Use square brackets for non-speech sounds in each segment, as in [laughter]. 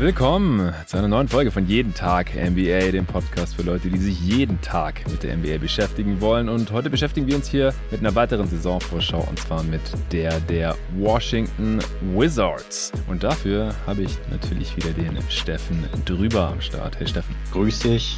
Willkommen zu einer neuen Folge von Jeden Tag NBA, dem Podcast für Leute, die sich jeden Tag mit der NBA beschäftigen wollen. Und heute beschäftigen wir uns hier mit einer weiteren Saisonvorschau und zwar mit der der Washington Wizards. Und dafür habe ich natürlich wieder den Steffen drüber am Start. Hey Steffen. Grüß dich.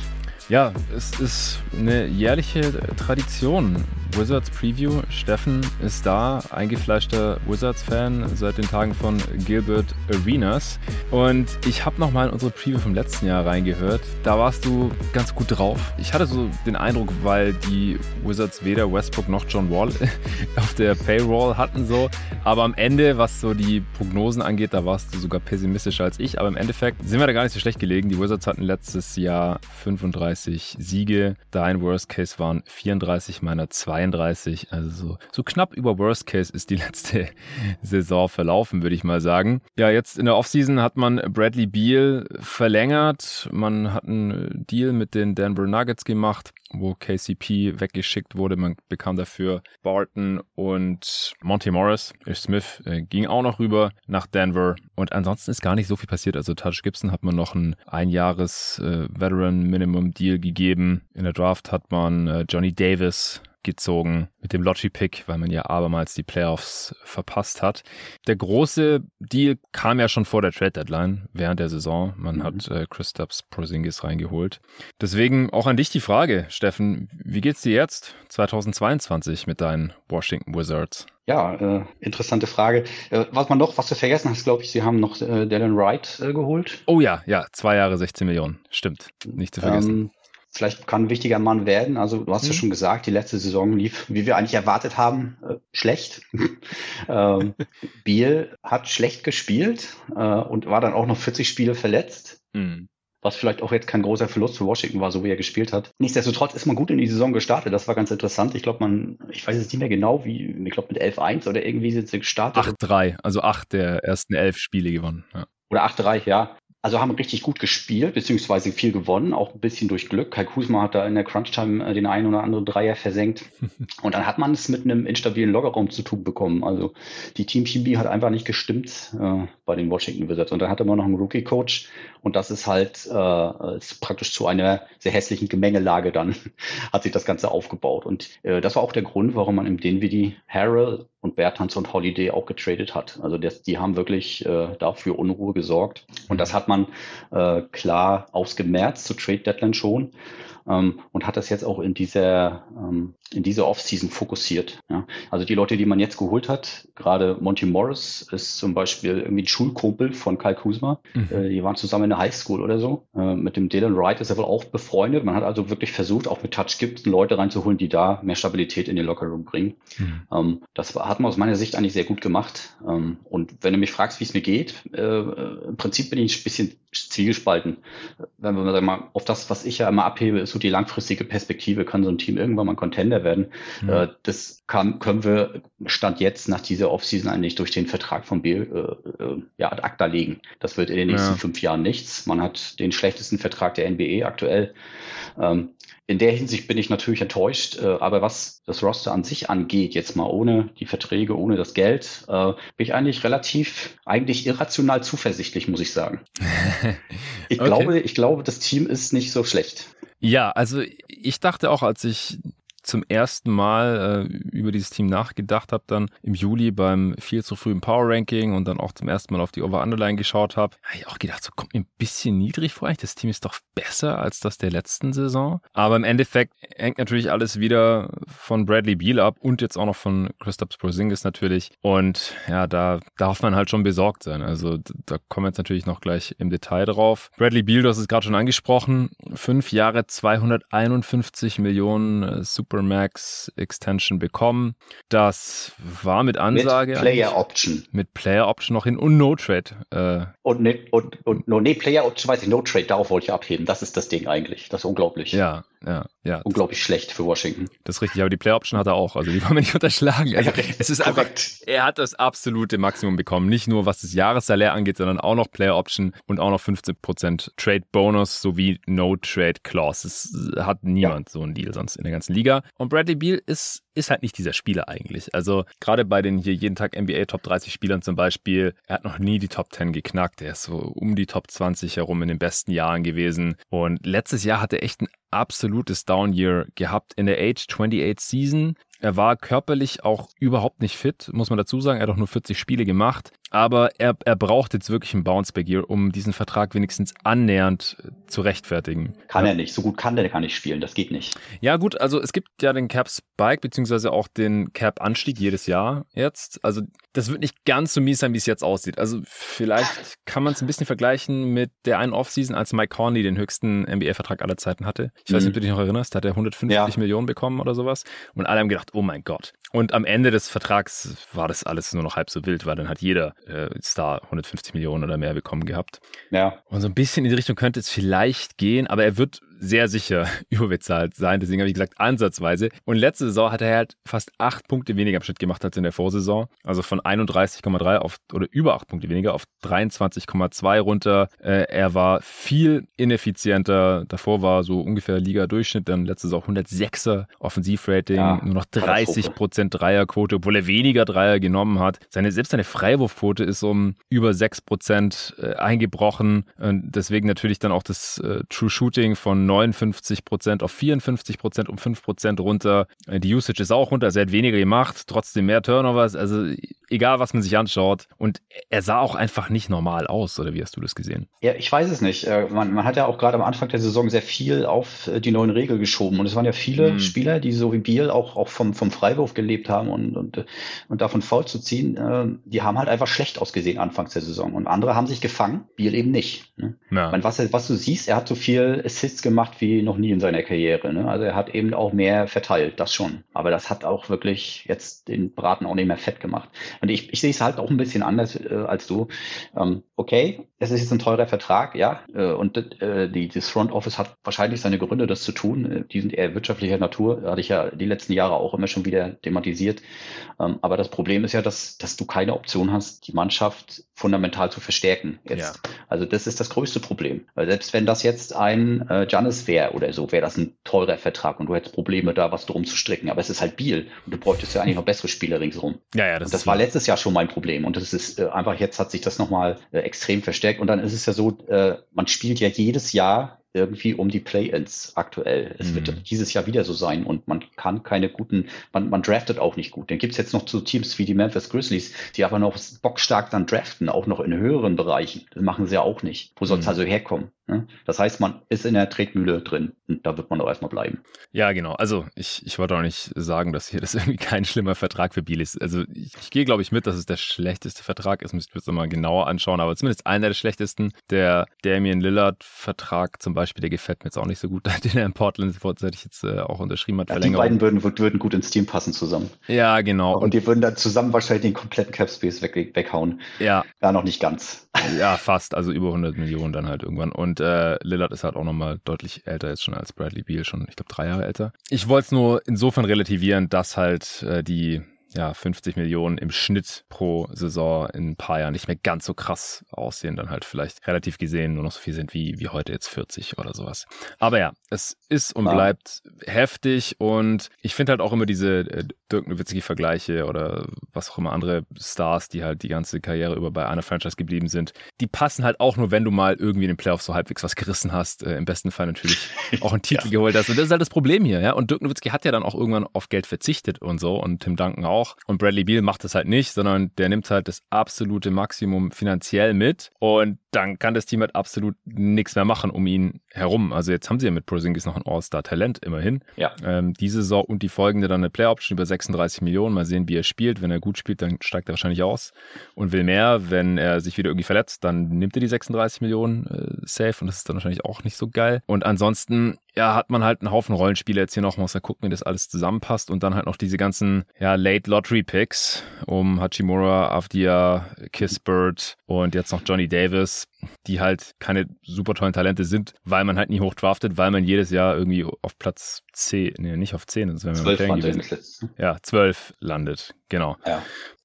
Ja, es ist eine jährliche Tradition. Wizards Preview. Steffen ist da, eingefleischter Wizards-Fan seit den Tagen von Gilbert Arenas. Und ich habe nochmal in unsere Preview vom letzten Jahr reingehört. Da warst du ganz gut drauf. Ich hatte so den Eindruck, weil die Wizards weder Westbrook noch John Wall [laughs] auf der Payroll hatten so. Aber am Ende, was so die Prognosen angeht, da warst du sogar pessimistischer als ich. Aber im Endeffekt sind wir da gar nicht so schlecht gelegen. Die Wizards hatten letztes Jahr 35 Siege. Dein Worst Case waren 34 meiner 2 32, also so, so knapp über Worst Case ist die [laughs] letzte Saison verlaufen, würde ich mal sagen. Ja, jetzt in der Offseason hat man Bradley Beal verlängert. Man hat einen Deal mit den Denver Nuggets gemacht, wo KCP weggeschickt wurde. Man bekam dafür Barton und Monty Morris. Smith äh, ging auch noch rüber nach Denver. Und ansonsten ist gar nicht so viel passiert. Also Touch Gibson hat man noch ein Einjahres äh, gegeben. In der Draft hat man äh, Johnny Davis gezogen mit dem Lottery-Pick, weil man ja abermals die Playoffs verpasst hat. Der große Deal kam ja schon vor der Trade-Deadline während der Saison. Man mhm. hat äh, Christaps Porzingis reingeholt. Deswegen auch an dich die Frage, Steffen, wie geht's dir jetzt 2022 mit deinen Washington Wizards? Ja, äh, interessante Frage. Äh, was man noch, was du vergessen hast, glaube ich, sie haben noch äh, Dylan Wright äh, geholt. Oh ja, ja, zwei Jahre 16 Millionen. Stimmt, nicht zu vergessen. Ähm, vielleicht kann ein wichtiger Mann werden. Also du hast mhm. ja schon gesagt, die letzte Saison lief, wie wir eigentlich erwartet haben, äh, schlecht. [laughs] ähm, Biel hat schlecht gespielt äh, und war dann auch noch 40 Spiele verletzt. Mhm. Was vielleicht auch jetzt kein großer Verlust für Washington war, so wie er gespielt hat. Nichtsdestotrotz ist man gut in die Saison gestartet. Das war ganz interessant. Ich glaube, man, ich weiß jetzt nicht mehr genau, wie, ich glaube mit 11-1 oder irgendwie sind sie gestartet. 8-3, also acht der ersten elf Spiele gewonnen. Ja. Oder 8-3, ja. Also haben richtig gut gespielt, beziehungsweise viel gewonnen, auch ein bisschen durch Glück. Kai Kusma hat da in der Crunch-Time äh, den einen oder anderen Dreier versenkt. [laughs] Und dann hat man es mit einem instabilen Loggerraum zu tun bekommen. Also die Team-Chemie hat einfach nicht gestimmt äh, bei den Washington Wizards. Und dann hatte man noch einen Rookie-Coach. Und das ist halt äh, ist praktisch zu einer sehr hässlichen Gemengelage dann [laughs] hat sich das Ganze aufgebaut. Und äh, das war auch der Grund, warum man im Dinwiddie Harrell und Bertans und Holiday auch getradet hat. Also das, die haben wirklich äh, dafür Unruhe gesorgt. Und das hat man äh, klar ausgemerzt zu Trade Deadline schon ähm, und hat das jetzt auch in dieser, ähm, in dieser Offseason fokussiert. Ja. Also die Leute, die man jetzt geholt hat, gerade Monty Morris ist zum Beispiel irgendwie ein Schulkumpel von Kyle Kuzma. Mhm. Äh, die waren zusammen in der Highschool oder so. Äh, mit dem Dylan Wright ist er wohl auch befreundet. Man hat also wirklich versucht, auch mit Touch Gibson Leute reinzuholen, die da mehr Stabilität in den Lockerroom bringen. Mhm. Ähm, das hat man aus meiner Sicht eigentlich sehr gut gemacht. Ähm, und wenn du mich fragst, wie es mir geht, äh, im Prinzip bin ich ein bisschen zwiegespalten. Wenn wir mal auf das, was ich ja immer abhebe, ist so die langfristige Perspektive, kann so ein Team irgendwann mal Contender werden. Mhm. Äh, das kann, können wir Stand jetzt nach dieser Offseason eigentlich durch den Vertrag von Bill äh, äh, ja, ad acta legen. Das wird in den nächsten ja. fünf Jahren nichts. Man hat den schlechtesten Vertrag der NBA aktuell. Ähm, in der Hinsicht bin ich natürlich enttäuscht, äh, aber was das Roster an sich angeht, jetzt mal ohne die Verträge, ohne das Geld, äh, bin ich eigentlich relativ, eigentlich irrational zuversichtlich, muss ich sagen. [laughs] ich okay. glaube, ich glaube, das Team ist nicht so schlecht. Ja, also ich dachte auch, als ich zum ersten Mal äh, über dieses Team nachgedacht habe, dann im Juli beim viel zu frühen Power Ranking und dann auch zum ersten Mal auf die Over-Underline geschaut habe, habe ich auch gedacht, so kommt mir ein bisschen niedrig vor. Das Team ist doch besser als das der letzten Saison. Aber im Endeffekt hängt natürlich alles wieder von Bradley Beal ab und jetzt auch noch von Christoph Porzingis natürlich. Und ja, da darf man halt schon besorgt sein. Also da kommen wir jetzt natürlich noch gleich im Detail drauf. Bradley Beal, du hast es gerade schon angesprochen, fünf Jahre 251 Millionen äh, Super Supermax Extension bekommen. Das war mit Ansage. Mit Player Option. Mit Player Option noch hin und No Trade. Äh. Und, ne, und, und no, nee, Player Option weiß ich, No Trade, darauf wollte ich abheben. Das ist das Ding eigentlich. Das ist unglaublich. Ja, ja, ja. unglaublich schlecht für Washington. Das ist richtig, aber die Play Option hat er auch, also die wollen wir nicht unterschlagen. Also, es ist einfach, er hat das absolute Maximum bekommen, nicht nur was das Jahressalär angeht, sondern auch noch Player Option und auch noch 15% Trade Bonus sowie No Trade Clause. Das hat niemand ja. so einen Deal sonst in der ganzen Liga. Und Bradley Beal ist ist halt nicht dieser Spieler eigentlich. Also gerade bei den hier jeden Tag NBA Top 30 Spielern zum Beispiel, er hat noch nie die Top 10 geknackt. Er ist so um die Top 20 herum in den besten Jahren gewesen. Und letztes Jahr hat er echt ein absolutes Down Year gehabt in der Age 28 Season. Er war körperlich auch überhaupt nicht fit, muss man dazu sagen. Er hat auch nur 40 Spiele gemacht. Aber er, er braucht jetzt wirklich einen Bounceback Year, um diesen Vertrag wenigstens annähernd äh, zu rechtfertigen. Kann er nicht. So gut kann der gar nicht spielen. Das geht nicht. Ja, gut. Also es gibt ja den Cap Spike, beziehungsweise auch den Cap Anstieg jedes Jahr jetzt. Also das wird nicht ganz so mies sein, wie es jetzt aussieht. Also vielleicht kann man es ein bisschen vergleichen mit der einen Offseason, als Mike Conley den höchsten NBA-Vertrag aller Zeiten hatte. Ich weiß nicht, ob mhm. du dich noch erinnerst. Da hat er 150 ja. Millionen bekommen oder sowas. Und alle haben gedacht, oh mein Gott. Und am Ende des Vertrags war das alles nur noch halb so wild, weil dann hat jeder äh, Star 150 Millionen oder mehr bekommen gehabt. Ja. Und so ein bisschen in die Richtung könnte es vielleicht gehen, aber er wird sehr sicher [laughs] überbezahlt sein. Deswegen habe ich gesagt, ansatzweise. Und letzte Saison hat er halt fast acht Punkte weniger im Schnitt gemacht als in der Vorsaison. Also von 31,3 auf oder über acht Punkte weniger auf 23,2 runter. Äh, er war viel ineffizienter. Davor war so ungefähr Liga-Durchschnitt. Dann letzte Saison 106er Offensivrating, ja, nur noch 30 Prozent Dreierquote, obwohl er weniger Dreier genommen hat. Seine, selbst seine Freiwurfquote ist um über 6 Prozent äh, eingebrochen. Und deswegen natürlich dann auch das äh, True Shooting von 59 Prozent auf 54 Prozent um 5 Prozent runter. Äh, die Usage ist auch runter, also er hat weniger gemacht, trotzdem mehr Turnovers, also egal was man sich anschaut. Und er sah auch einfach nicht normal aus, oder wie hast du das gesehen? Ja, ich weiß es nicht. Äh, man, man hat ja auch gerade am Anfang der Saison sehr viel auf äh, die neuen Regeln geschoben. Und es waren ja viele mhm. Spieler, die so wie Biel auch, auch vom, vom Freiwurf gelebt haben und, und, und davon faul zu ziehen, die haben halt einfach schlecht ausgesehen anfangs der Saison. Und andere haben sich gefangen, Biel eben nicht. Ne? Ja. Meine, was, was du siehst, er hat so viel Assists gemacht, gemacht wie noch nie in seiner Karriere. Ne? Also er hat eben auch mehr verteilt, das schon. Aber das hat auch wirklich jetzt den Braten auch nicht mehr fett gemacht. Und ich, ich sehe es halt auch ein bisschen anders äh, als du. Ähm, okay, es ist jetzt ein teurer Vertrag, ja. Äh, und äh, die, das Front Office hat wahrscheinlich seine Gründe, das zu tun. Äh, die sind eher wirtschaftlicher Natur. Hatte ich ja die letzten Jahre auch immer schon wieder thematisiert. Ähm, aber das Problem ist ja, dass, dass du keine Option hast, die Mannschaft fundamental zu verstärken. Jetzt. Ja. Also das ist das größte Problem. Weil selbst wenn das jetzt ein äh, Giannis wäre oder so, wäre das ein teurer Vertrag und du hättest Probleme, da was drum zu stricken. Aber es ist halt Biel und du bräuchtest ja eigentlich noch bessere Spieler ringsherum. Ja, ja, das, und das war letztes Jahr schon mein Problem. Und das ist äh, einfach, jetzt hat sich das nochmal äh, extrem verstärkt. Und dann ist es ja so, äh, man spielt ja jedes Jahr irgendwie um die Play-ins aktuell. Es mhm. wird dieses Jahr wieder so sein und man kann keine guten, man, man draftet auch nicht gut. Dann gibt's jetzt noch so Teams wie die Memphis Grizzlies, die aber noch bockstark dann draften, auch noch in höheren Bereichen. Das machen sie ja auch nicht. Wo soll's mhm. also herkommen? Ne? Das heißt, man ist in der Tretmühle drin und da wird man auch erstmal bleiben. Ja, genau. Also ich, ich wollte auch nicht sagen, dass hier das [laughs] irgendwie kein schlimmer Vertrag für Biel ist. Also ich, ich gehe, glaube ich, mit, dass es der schlechteste Vertrag ist. Müsst ihr jetzt mal genauer anschauen, aber zumindest einer der schlechtesten. Der Damian Lillard-Vertrag zum Beispiel, der gefällt mir jetzt auch nicht so gut, [laughs] den er in Portland vorzeitig jetzt äh, auch unterschrieben hat. Ja, die beiden würden, würden gut ins Team passen zusammen. Ja, genau. Und, und die würden dann zusammen wahrscheinlich den kompletten Cap Space weg, weghauen. Ja. Ja, noch nicht ganz. Ja, fast. Also über 100 Millionen dann halt irgendwann. Und äh, Lillard ist halt auch nochmal deutlich älter jetzt schon als Bradley Beal, schon, ich glaube, drei Jahre älter. Ich wollte es nur insofern relativieren, dass halt äh, die ja, 50 Millionen im Schnitt pro Saison in ein paar Jahren nicht mehr ganz so krass aussehen, dann halt vielleicht relativ gesehen nur noch so viel sind wie, wie heute jetzt 40 oder sowas. Aber ja, es ist und bleibt ja. heftig und ich finde halt auch immer diese äh, Dirk Nowitzki-Vergleiche oder was auch immer andere Stars, die halt die ganze Karriere über bei einer Franchise geblieben sind, die passen halt auch nur, wenn du mal irgendwie in den Playoffs so halbwegs was gerissen hast, äh, im besten Fall natürlich [laughs] auch einen Titel ja. geholt hast und das ist halt das Problem hier, ja, und Dirk Nowitzki hat ja dann auch irgendwann auf Geld verzichtet und so und Tim Duncan auch auch. Und Bradley Beal macht das halt nicht, sondern der nimmt halt das absolute Maximum finanziell mit. Und dann kann das Team halt absolut nichts mehr machen um ihn herum. Also jetzt haben sie ja mit Porzingis noch ein All-Star-Talent immerhin. Ja. Ähm, diese Saison und die folgende dann eine Play-Option über 36 Millionen. Mal sehen, wie er spielt. Wenn er gut spielt, dann steigt er wahrscheinlich aus und will mehr. Wenn er sich wieder irgendwie verletzt, dann nimmt er die 36 Millionen äh, safe und das ist dann wahrscheinlich auch nicht so geil. Und ansonsten ja, hat man halt einen Haufen Rollenspiele jetzt hier noch, muss man gucken, wie das alles zusammenpasst und dann halt noch diese ganzen, ja, Late Lottery Picks um Hachimura, Avdia, Kissbird und jetzt noch Johnny Davis Die halt keine super tollen Talente sind, weil man halt nie hoch draftet, weil man jedes Jahr irgendwie auf Platz 10, nee, nicht auf 10, das wäre mir gewesen. Ja, 12 landet, genau. Ja.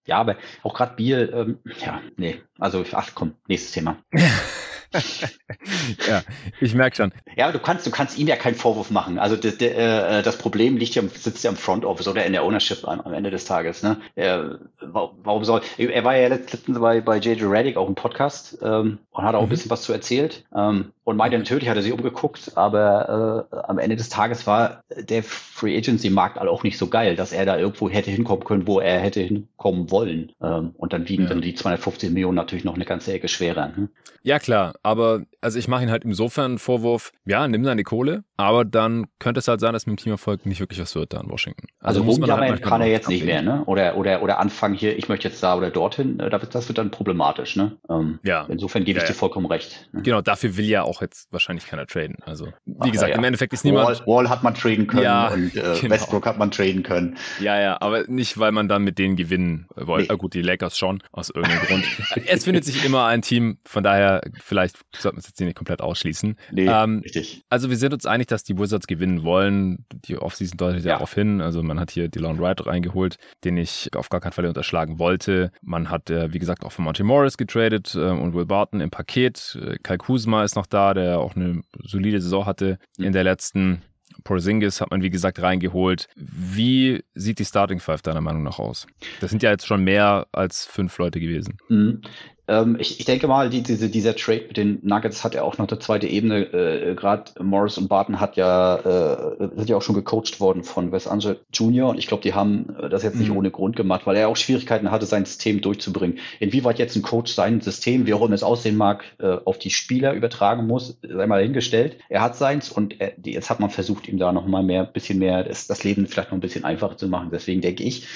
Ja, aber auch gerade Biel, ähm, ja, nee, also ach komm, nächstes Thema. [laughs] ja, ich merke schon. Ja, du kannst, du kannst ihm ja keinen Vorwurf machen. Also das, der, äh, das Problem liegt ja, sitzt ja im Front Office oder in der Ownership am, am Ende des Tages. Ne? Er, warum soll? Er war ja letztens bei, bei JJ Reddick auch im Podcast ähm, und hat auch mhm. ein bisschen was zu erzählt. Ähm, und meinte natürlich, hat er sich umgeguckt, aber äh, am Ende des Tages war der Free Agency Markt auch nicht so geil, dass er da irgendwo hätte hinkommen können, wo er hätte hinkommen wollen. Ähm, und dann wiegen ja. dann die 250 Millionen natürlich noch eine ganze Ecke schwerer. Hm? Ja klar, aber also ich mache ihn halt insofern einen Vorwurf, ja, nimm seine Kohle, aber dann könnte es halt sein, dass mit dem Teamerfolg nicht wirklich was wird da in Washington. Also, also muss man halt kann er jetzt nicht mehr, ne? Oder, oder, oder anfangen hier, ich möchte jetzt da oder dorthin, äh, das wird dann problematisch, ne? Ähm, ja. Insofern gebe ich ja, dir vollkommen recht. Ne? Genau, dafür will ja auch jetzt wahrscheinlich keiner traden. Also, wie Ach, gesagt, ja, im Endeffekt ist niemand. Wall, Wall hat man traden können ja, und äh, [laughs] genau. Westbrook hat man traden können. Ja, ja, aber nicht, weil man dann mit denen gewinnen wollte. Nee. Äh, gut, die Lakers schon, aus irgendeinem Grund. [laughs] es findet sich immer ein Team, von daher, vielleicht sollten wir es jetzt nicht komplett ausschließen. Nee, ähm, richtig. Also wir sind uns einig, dass die Wizards gewinnen wollen. Die Offseason deutet ja darauf hin. Also man hat hier Dylan Wright reingeholt, den ich auf gar keinen Fall unterschlagen wollte. Man hat, äh, wie gesagt, auch von Monty Morris getradet äh, und Will Barton im Paket. Äh, Kai Kuzma ist noch da, der auch eine solide Saison hatte mhm. in der letzten. Porzingis hat man, wie gesagt, reingeholt. Wie sieht die Starting Five deiner Meinung nach aus? Das sind ja jetzt schon mehr als fünf Leute gewesen. Mhm. Ähm, ich, ich denke mal, die, diese, dieser Trade mit den Nuggets hat ja auch noch eine zweite Ebene. Äh, Gerade Morris und Barton hat ja, äh, sind ja auch schon gecoacht worden von Wes Angel Jr. Und ich glaube, die haben äh, das jetzt nicht mhm. ohne Grund gemacht, weil er auch Schwierigkeiten hatte, sein System durchzubringen. Inwieweit jetzt ein Coach sein System, wie auch immer es aussehen mag, äh, auf die Spieler übertragen muss, sei mal hingestellt. Er hat seins und er, jetzt hat man versucht, ihm da noch mal mehr, bisschen mehr, das, das Leben vielleicht noch ein bisschen einfacher zu machen. Deswegen denke ich,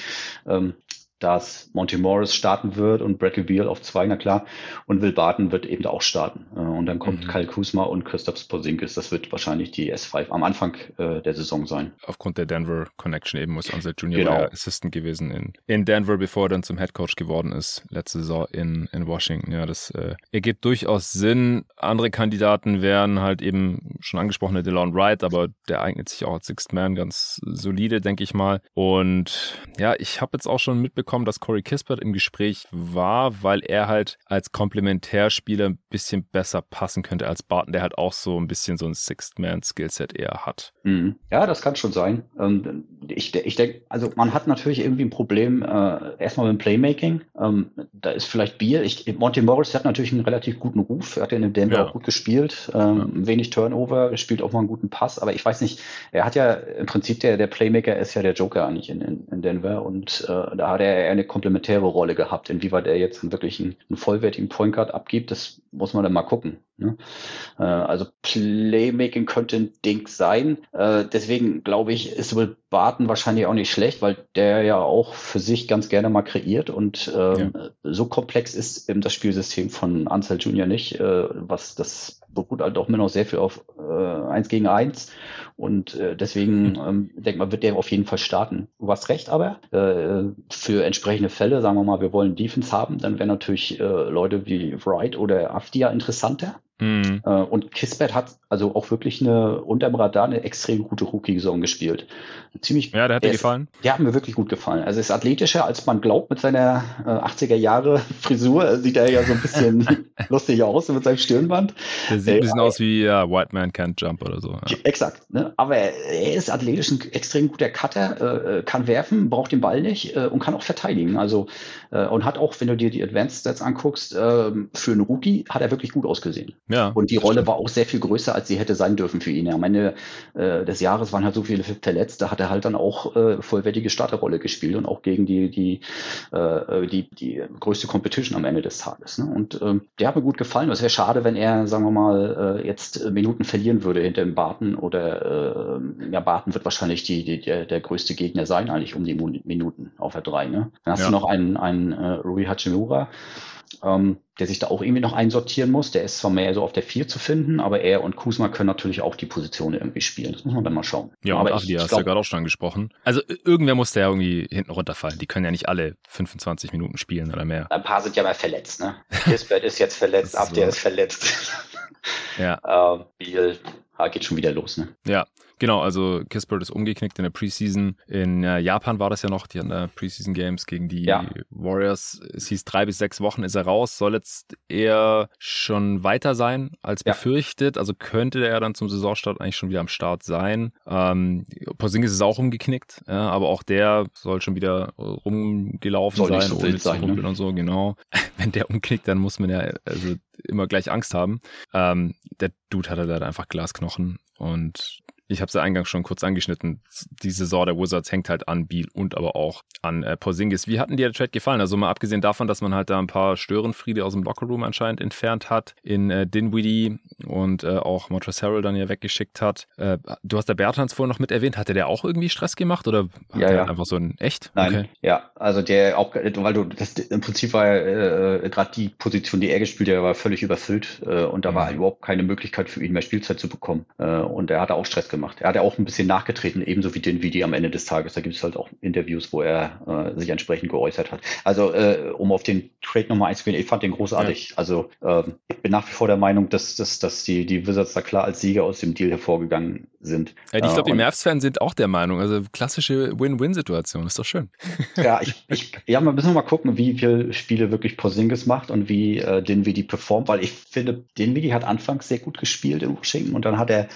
ähm, dass Monty Morris starten wird und Bradley Beal auf zwei, na klar. Und Will Barton wird eben auch starten. Und dann kommt mhm. Kyle Kuzma und Christoph Sporzingis. Das wird wahrscheinlich die S5 am Anfang äh, der Saison sein. Aufgrund der Denver Connection eben muss unser Junior genau. Assistant gewesen in, in Denver, bevor er dann zum Head Coach geworden ist, letzte Saison in, in Washington. Ja, das äh, ergibt durchaus Sinn. Andere Kandidaten wären halt eben schon angesprochene DeLon Wright, aber der eignet sich auch als Sixth Man ganz solide, denke ich mal. Und ja, ich habe jetzt auch schon mitbekommen, mitbekommen, dass Corey Kispert im Gespräch war, weil er halt als Komplementärspieler ein bisschen besser passen könnte als Barton, der halt auch so ein bisschen so ein Sixth-Man-Skillset eher hat. Mhm. Ja, das kann schon sein. Ähm, ich, ich denke, also man hat natürlich irgendwie ein Problem äh, erstmal mit dem Playmaking. Ähm, da ist vielleicht Bier. Ich, Monty Morris hat natürlich einen relativ guten Ruf. Er hat in dem Denver ja. auch gut gespielt. Ähm, ja. Wenig Turnover, spielt auch mal einen guten Pass. Aber ich weiß nicht, er hat ja im Prinzip der, der Playmaker ist ja der Joker eigentlich in, in, in Denver und äh, da hat er eher eine komplementäre Rolle gehabt. Inwieweit er jetzt wirklich einen, einen vollwertigen Point Guard abgibt, das muss man dann mal gucken. Ne? Äh, also Playmaking könnte ein Ding sein. Äh, deswegen glaube ich, ist Barton wahrscheinlich auch nicht schlecht, weil der ja auch für sich ganz gerne mal kreiert und ähm, ja. so komplex ist eben das Spielsystem von Ansel Junior nicht, äh, was das beruht halt auch immer noch sehr viel auf äh, eins gegen eins und äh, deswegen ähm, denke mal, wird der auf jeden Fall starten. Du hast recht, aber äh, für entsprechende Fälle, sagen wir mal, wir wollen Defense haben, dann wären natürlich äh, Leute wie Wright oder Afdia interessanter. Mhm. Äh, und Kisbert hat also auch wirklich eine unterm Radar eine extrem gute Rookie-Saison gespielt. Ziemlich. Ja, der hat dir gefallen. Der hat mir wirklich gut gefallen. Also ist athletischer, als man glaubt mit seiner äh, 80er Jahre [laughs] Frisur. Sieht er ja so ein bisschen [laughs] lustig aus mit seinem Stirnband. Der sieht äh, ein bisschen aus wie ja, White Man Can't Jump oder so. Ja. Exakt. Ne? Aber er ist athletisch ein extrem guter Cutter, äh, äh, kann werfen, braucht den Ball nicht äh, und kann auch verteidigen. Also äh, und hat auch, wenn du dir die Advanced Stats anguckst, äh, für einen Rookie hat er wirklich gut ausgesehen. Ja. Und die Rolle stimmt. war auch sehr viel größer, als sie hätte sein dürfen für ihn. Am Ende äh, des Jahres waren halt so viele Verletzte, hat er halt dann auch äh, vollwertige Starterrolle gespielt und auch gegen die, die, äh, die, die größte Competition am Ende des Tages. Ne? Und ähm, der hat mir gut gefallen. Es wäre schade, wenn er, sagen wir mal, äh, jetzt Minuten verlieren würde hinter dem Barton oder äh, ja, Barton wird wahrscheinlich die, die, der, der größte Gegner sein, eigentlich um die Minuten auf der 3. Ne? Dann hast ja. du noch einen, einen äh, Rui Hachimura ähm, der sich da auch irgendwie noch einsortieren muss. Der ist zwar mehr so auf der 4 zu finden, aber er und Kusma können natürlich auch die Position irgendwie spielen. Das muss man dann mal schauen. Ja, aber Avdi hast du ja gerade auch schon angesprochen. Also irgendwer muss da ja irgendwie hinten runterfallen. Die können ja nicht alle 25 Minuten spielen oder mehr. Ein paar sind ja mal verletzt, ne? [laughs] Kisbert ist jetzt verletzt, Abdi so. ist verletzt. Ja. [laughs] ähm, Biel ah, geht schon wieder los, ne? Ja, Genau, also Kispert ist umgeknickt in der Preseason. In äh, Japan war das ja noch, die hatten da Preseason Games gegen die ja. Warriors. Es hieß drei bis sechs Wochen ist er raus, soll jetzt eher schon weiter sein als ja. befürchtet. Also könnte er dann zum Saisonstart eigentlich schon wieder am Start sein. Ähm, Porzingis ist auch umgeknickt, ja, aber auch der soll schon wieder rumgelaufen soll sein, so ohne zu sein, ne? und so, genau. [laughs] Wenn der umknickt, dann muss man ja also immer gleich Angst haben. Ähm, der Dude hatte da einfach Glasknochen und ich habe es ja eingangs schon kurz angeschnitten, die Saison der Wizards hängt halt an Beal und aber auch an äh, Porzingis. Wie hat denn dir der Trade gefallen? Also mal abgesehen davon, dass man halt da ein paar Störenfriede aus dem Lockerroom anscheinend entfernt hat, in äh, Dinwiddie und äh, auch Montrezl Harrell dann ja weggeschickt hat. Äh, du hast der Bertans vorhin noch mit erwähnt. Hatte der auch irgendwie Stress gemacht oder hat ja, ja. einfach so ein echt? Nein, okay. ja, also der auch, weil du das im Prinzip war äh, gerade die Position, die er gespielt hat, war völlig überfüllt äh, und da mhm. war überhaupt keine Möglichkeit für ihn mehr Spielzeit zu bekommen äh, und er hatte auch Stress gemacht. Er hat ja auch ein bisschen nachgetreten, ebenso wie den Vidi am Ende des Tages. Da gibt es halt auch Interviews, wo er äh, sich entsprechend geäußert hat. Also äh, um auf den Trade nochmal einzugehen, ich fand den großartig. Ja. Also äh, ich bin nach wie vor der Meinung, dass, dass, dass die, die Wizards da klar als Sieger aus dem Deal hervorgegangen sind. Ja, ich glaube, die Mavs-Fans sind auch der Meinung. Also klassische Win-Win-Situation, ist doch schön. Ja, ich, ich, ja, wir müssen mal gucken, wie viele Spiele wirklich Porzingis macht und wie äh, Dinwiddie performt, weil ich finde, Dinwiddie hat anfangs sehr gut gespielt in Washington und dann hat er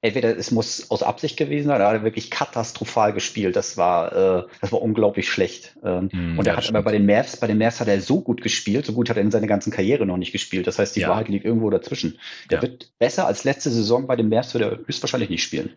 entweder es muss aus Absicht gewesen sein, oder hat er wirklich katastrophal gespielt. Das war, äh, das war unglaublich schlecht. Ähm, mm, und er hat aber bei den Mavs, bei den Mavs hat er so gut gespielt, so gut hat er in seiner ganzen Karriere noch nicht gespielt. Das heißt, die ja. Wahrheit liegt irgendwo dazwischen. Der ja. wird besser als letzte Saison bei den Mavs, wird er höchstwahrscheinlich nicht spielen.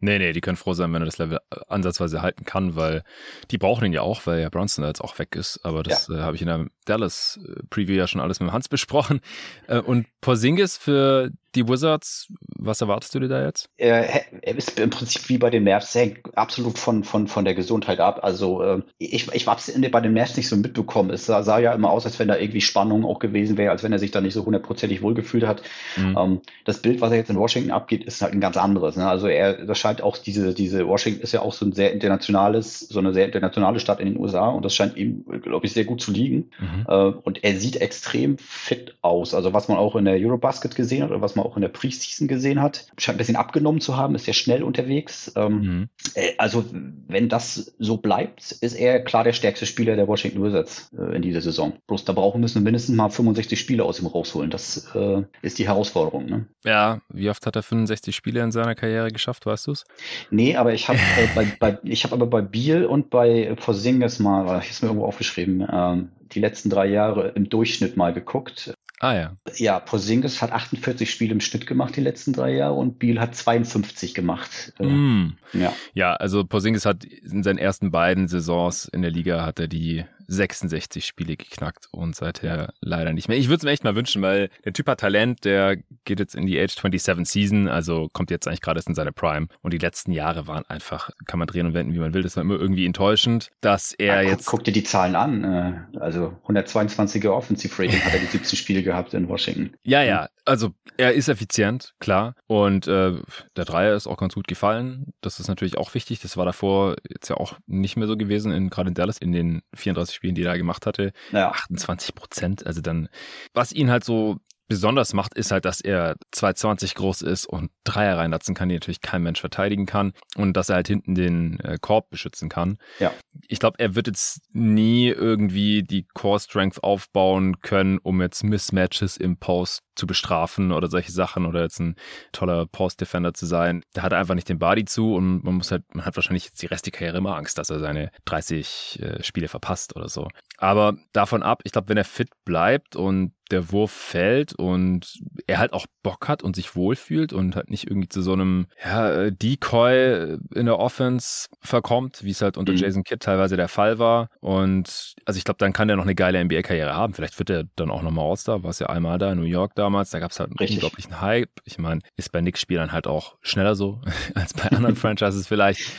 Nee, nee, die können froh sein, wenn er das Level äh, ansatzweise halten kann, weil die brauchen ihn ja auch, weil ja Bronson da jetzt auch weg ist. Aber das ja. äh, habe ich in der Dallas äh, Preview ja schon alles mit Hans besprochen. Äh, und Porzingis für die Wizards, was erwartest du dir da jetzt? Er, er ist im Prinzip wie bei den Mavs, hängt absolut von, von, von der Gesundheit ab. Also äh, ich, ich habe es bei den Mavs nicht so mitbekommen. Es sah, sah, ja immer aus, als wenn da irgendwie Spannung auch gewesen wäre, als wenn er sich da nicht so hundertprozentig wohlgefühlt hat. Mhm. Ähm, das Bild, was er jetzt in Washington abgeht, ist halt ein ganz anderes. Ne? Also er, das scheint auch diese, diese Washington ist ja auch so ein sehr internationales, so eine sehr internationale Stadt in den USA und das scheint ihm, glaube ich, sehr gut zu liegen. Mhm. Äh, und er sieht extrem fit aus. Also was man auch in der Eurobasket gesehen hat oder was man auch in der Preseason gesehen hat. Scheint ein bisschen abgenommen zu haben, ist sehr schnell unterwegs. Ähm, mhm. äh, also wenn das so bleibt, ist er klar der stärkste Spieler der Washington Wizards äh, in dieser Saison. Bloß da brauchen müssen wir mindestens mal 65 Spiele aus ihm rausholen. Das äh, ist die Herausforderung. Ne? Ja, wie oft hat er 65 Spiele in seiner Karriere geschafft, weißt du es? Nee, aber ich habe äh, bei, [laughs] bei, ich habe aber bei Biel und bei Porzingis mal, ich habe es mir irgendwo aufgeschrieben, ähm, die letzten drei Jahre im Durchschnitt mal geguckt. Ah ja. Ja, Porzingis hat 48 Spiele im Schnitt gemacht die letzten drei Jahre und Biel hat 52 gemacht. Mm. Ja. ja, also Porzingis hat in seinen ersten beiden Saisons in der Liga hat er die 66 Spiele geknackt und seither leider nicht mehr. Ich würde es mir echt mal wünschen, weil der Typ hat Talent, der geht jetzt in die Age 27 Season, also kommt jetzt eigentlich gerade erst in seine Prime. Und die letzten Jahre waren einfach, kann man drehen und wenden, wie man will, das war immer irgendwie enttäuschend, dass er ja, jetzt. Guck, guck dir die Zahlen an. Äh, also 122er Offensive Rating hat er die 17 Spiele gehabt in Washington. Ja, ja. Also er ist effizient, klar. Und äh, der Dreier ist auch ganz gut gefallen. Das ist natürlich auch wichtig. Das war davor jetzt ja auch nicht mehr so gewesen, in, gerade in Dallas in den 34 Spielen, die er da gemacht hatte. Ja. 28 Prozent. Also dann, was ihn halt so besonders macht, ist halt, dass er 220 groß ist und Dreier reinlatzen kann, die natürlich kein Mensch verteidigen kann und dass er halt hinten den äh, Korb beschützen kann. Ja. Ich glaube, er wird jetzt nie irgendwie die Core Strength aufbauen können, um jetzt Mismatches im Post zu bestrafen oder solche Sachen oder jetzt ein toller Post-Defender zu sein. Da hat er einfach nicht den Body zu und man muss halt, man hat wahrscheinlich jetzt die Rest der Karriere immer Angst, dass er seine 30 äh, Spiele verpasst oder so. Aber davon ab, ich glaube, wenn er fit bleibt und der Wurf fällt und er halt auch Bock hat und sich wohlfühlt und halt nicht irgendwie zu so einem ja, äh, Decoy in der Offense verkommt, wie es halt unter mhm. Jason Kidd teilweise der Fall war. Und also ich glaube, dann kann er noch eine geile NBA-Karriere haben. Vielleicht wird er dann auch nochmal All-Star, war es ja einmal da in New York damals. Da gab es halt einen Richtig. unglaublichen Hype. Ich meine, ist bei Knicks-Spielern halt auch schneller so [laughs] als bei anderen [laughs] Franchises vielleicht.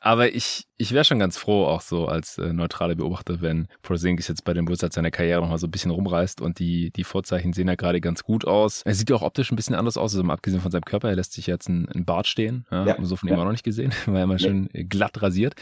Aber ich, ich wäre schon ganz froh, auch so als äh, neutraler Beobachter, wenn Porzingis jetzt bei den Wizards seine Karriere nochmal so ein bisschen rumreißt und die, die Vorzeichen sehen ja gerade ganz gut aus. Er sieht ja auch optisch ein bisschen anders aus, also mal abgesehen von seinem Körper, er lässt sich jetzt ein, ein Bart stehen. Ja, ja. So von ihm auch noch nicht gesehen, [laughs] war immer schön glatt rasiert.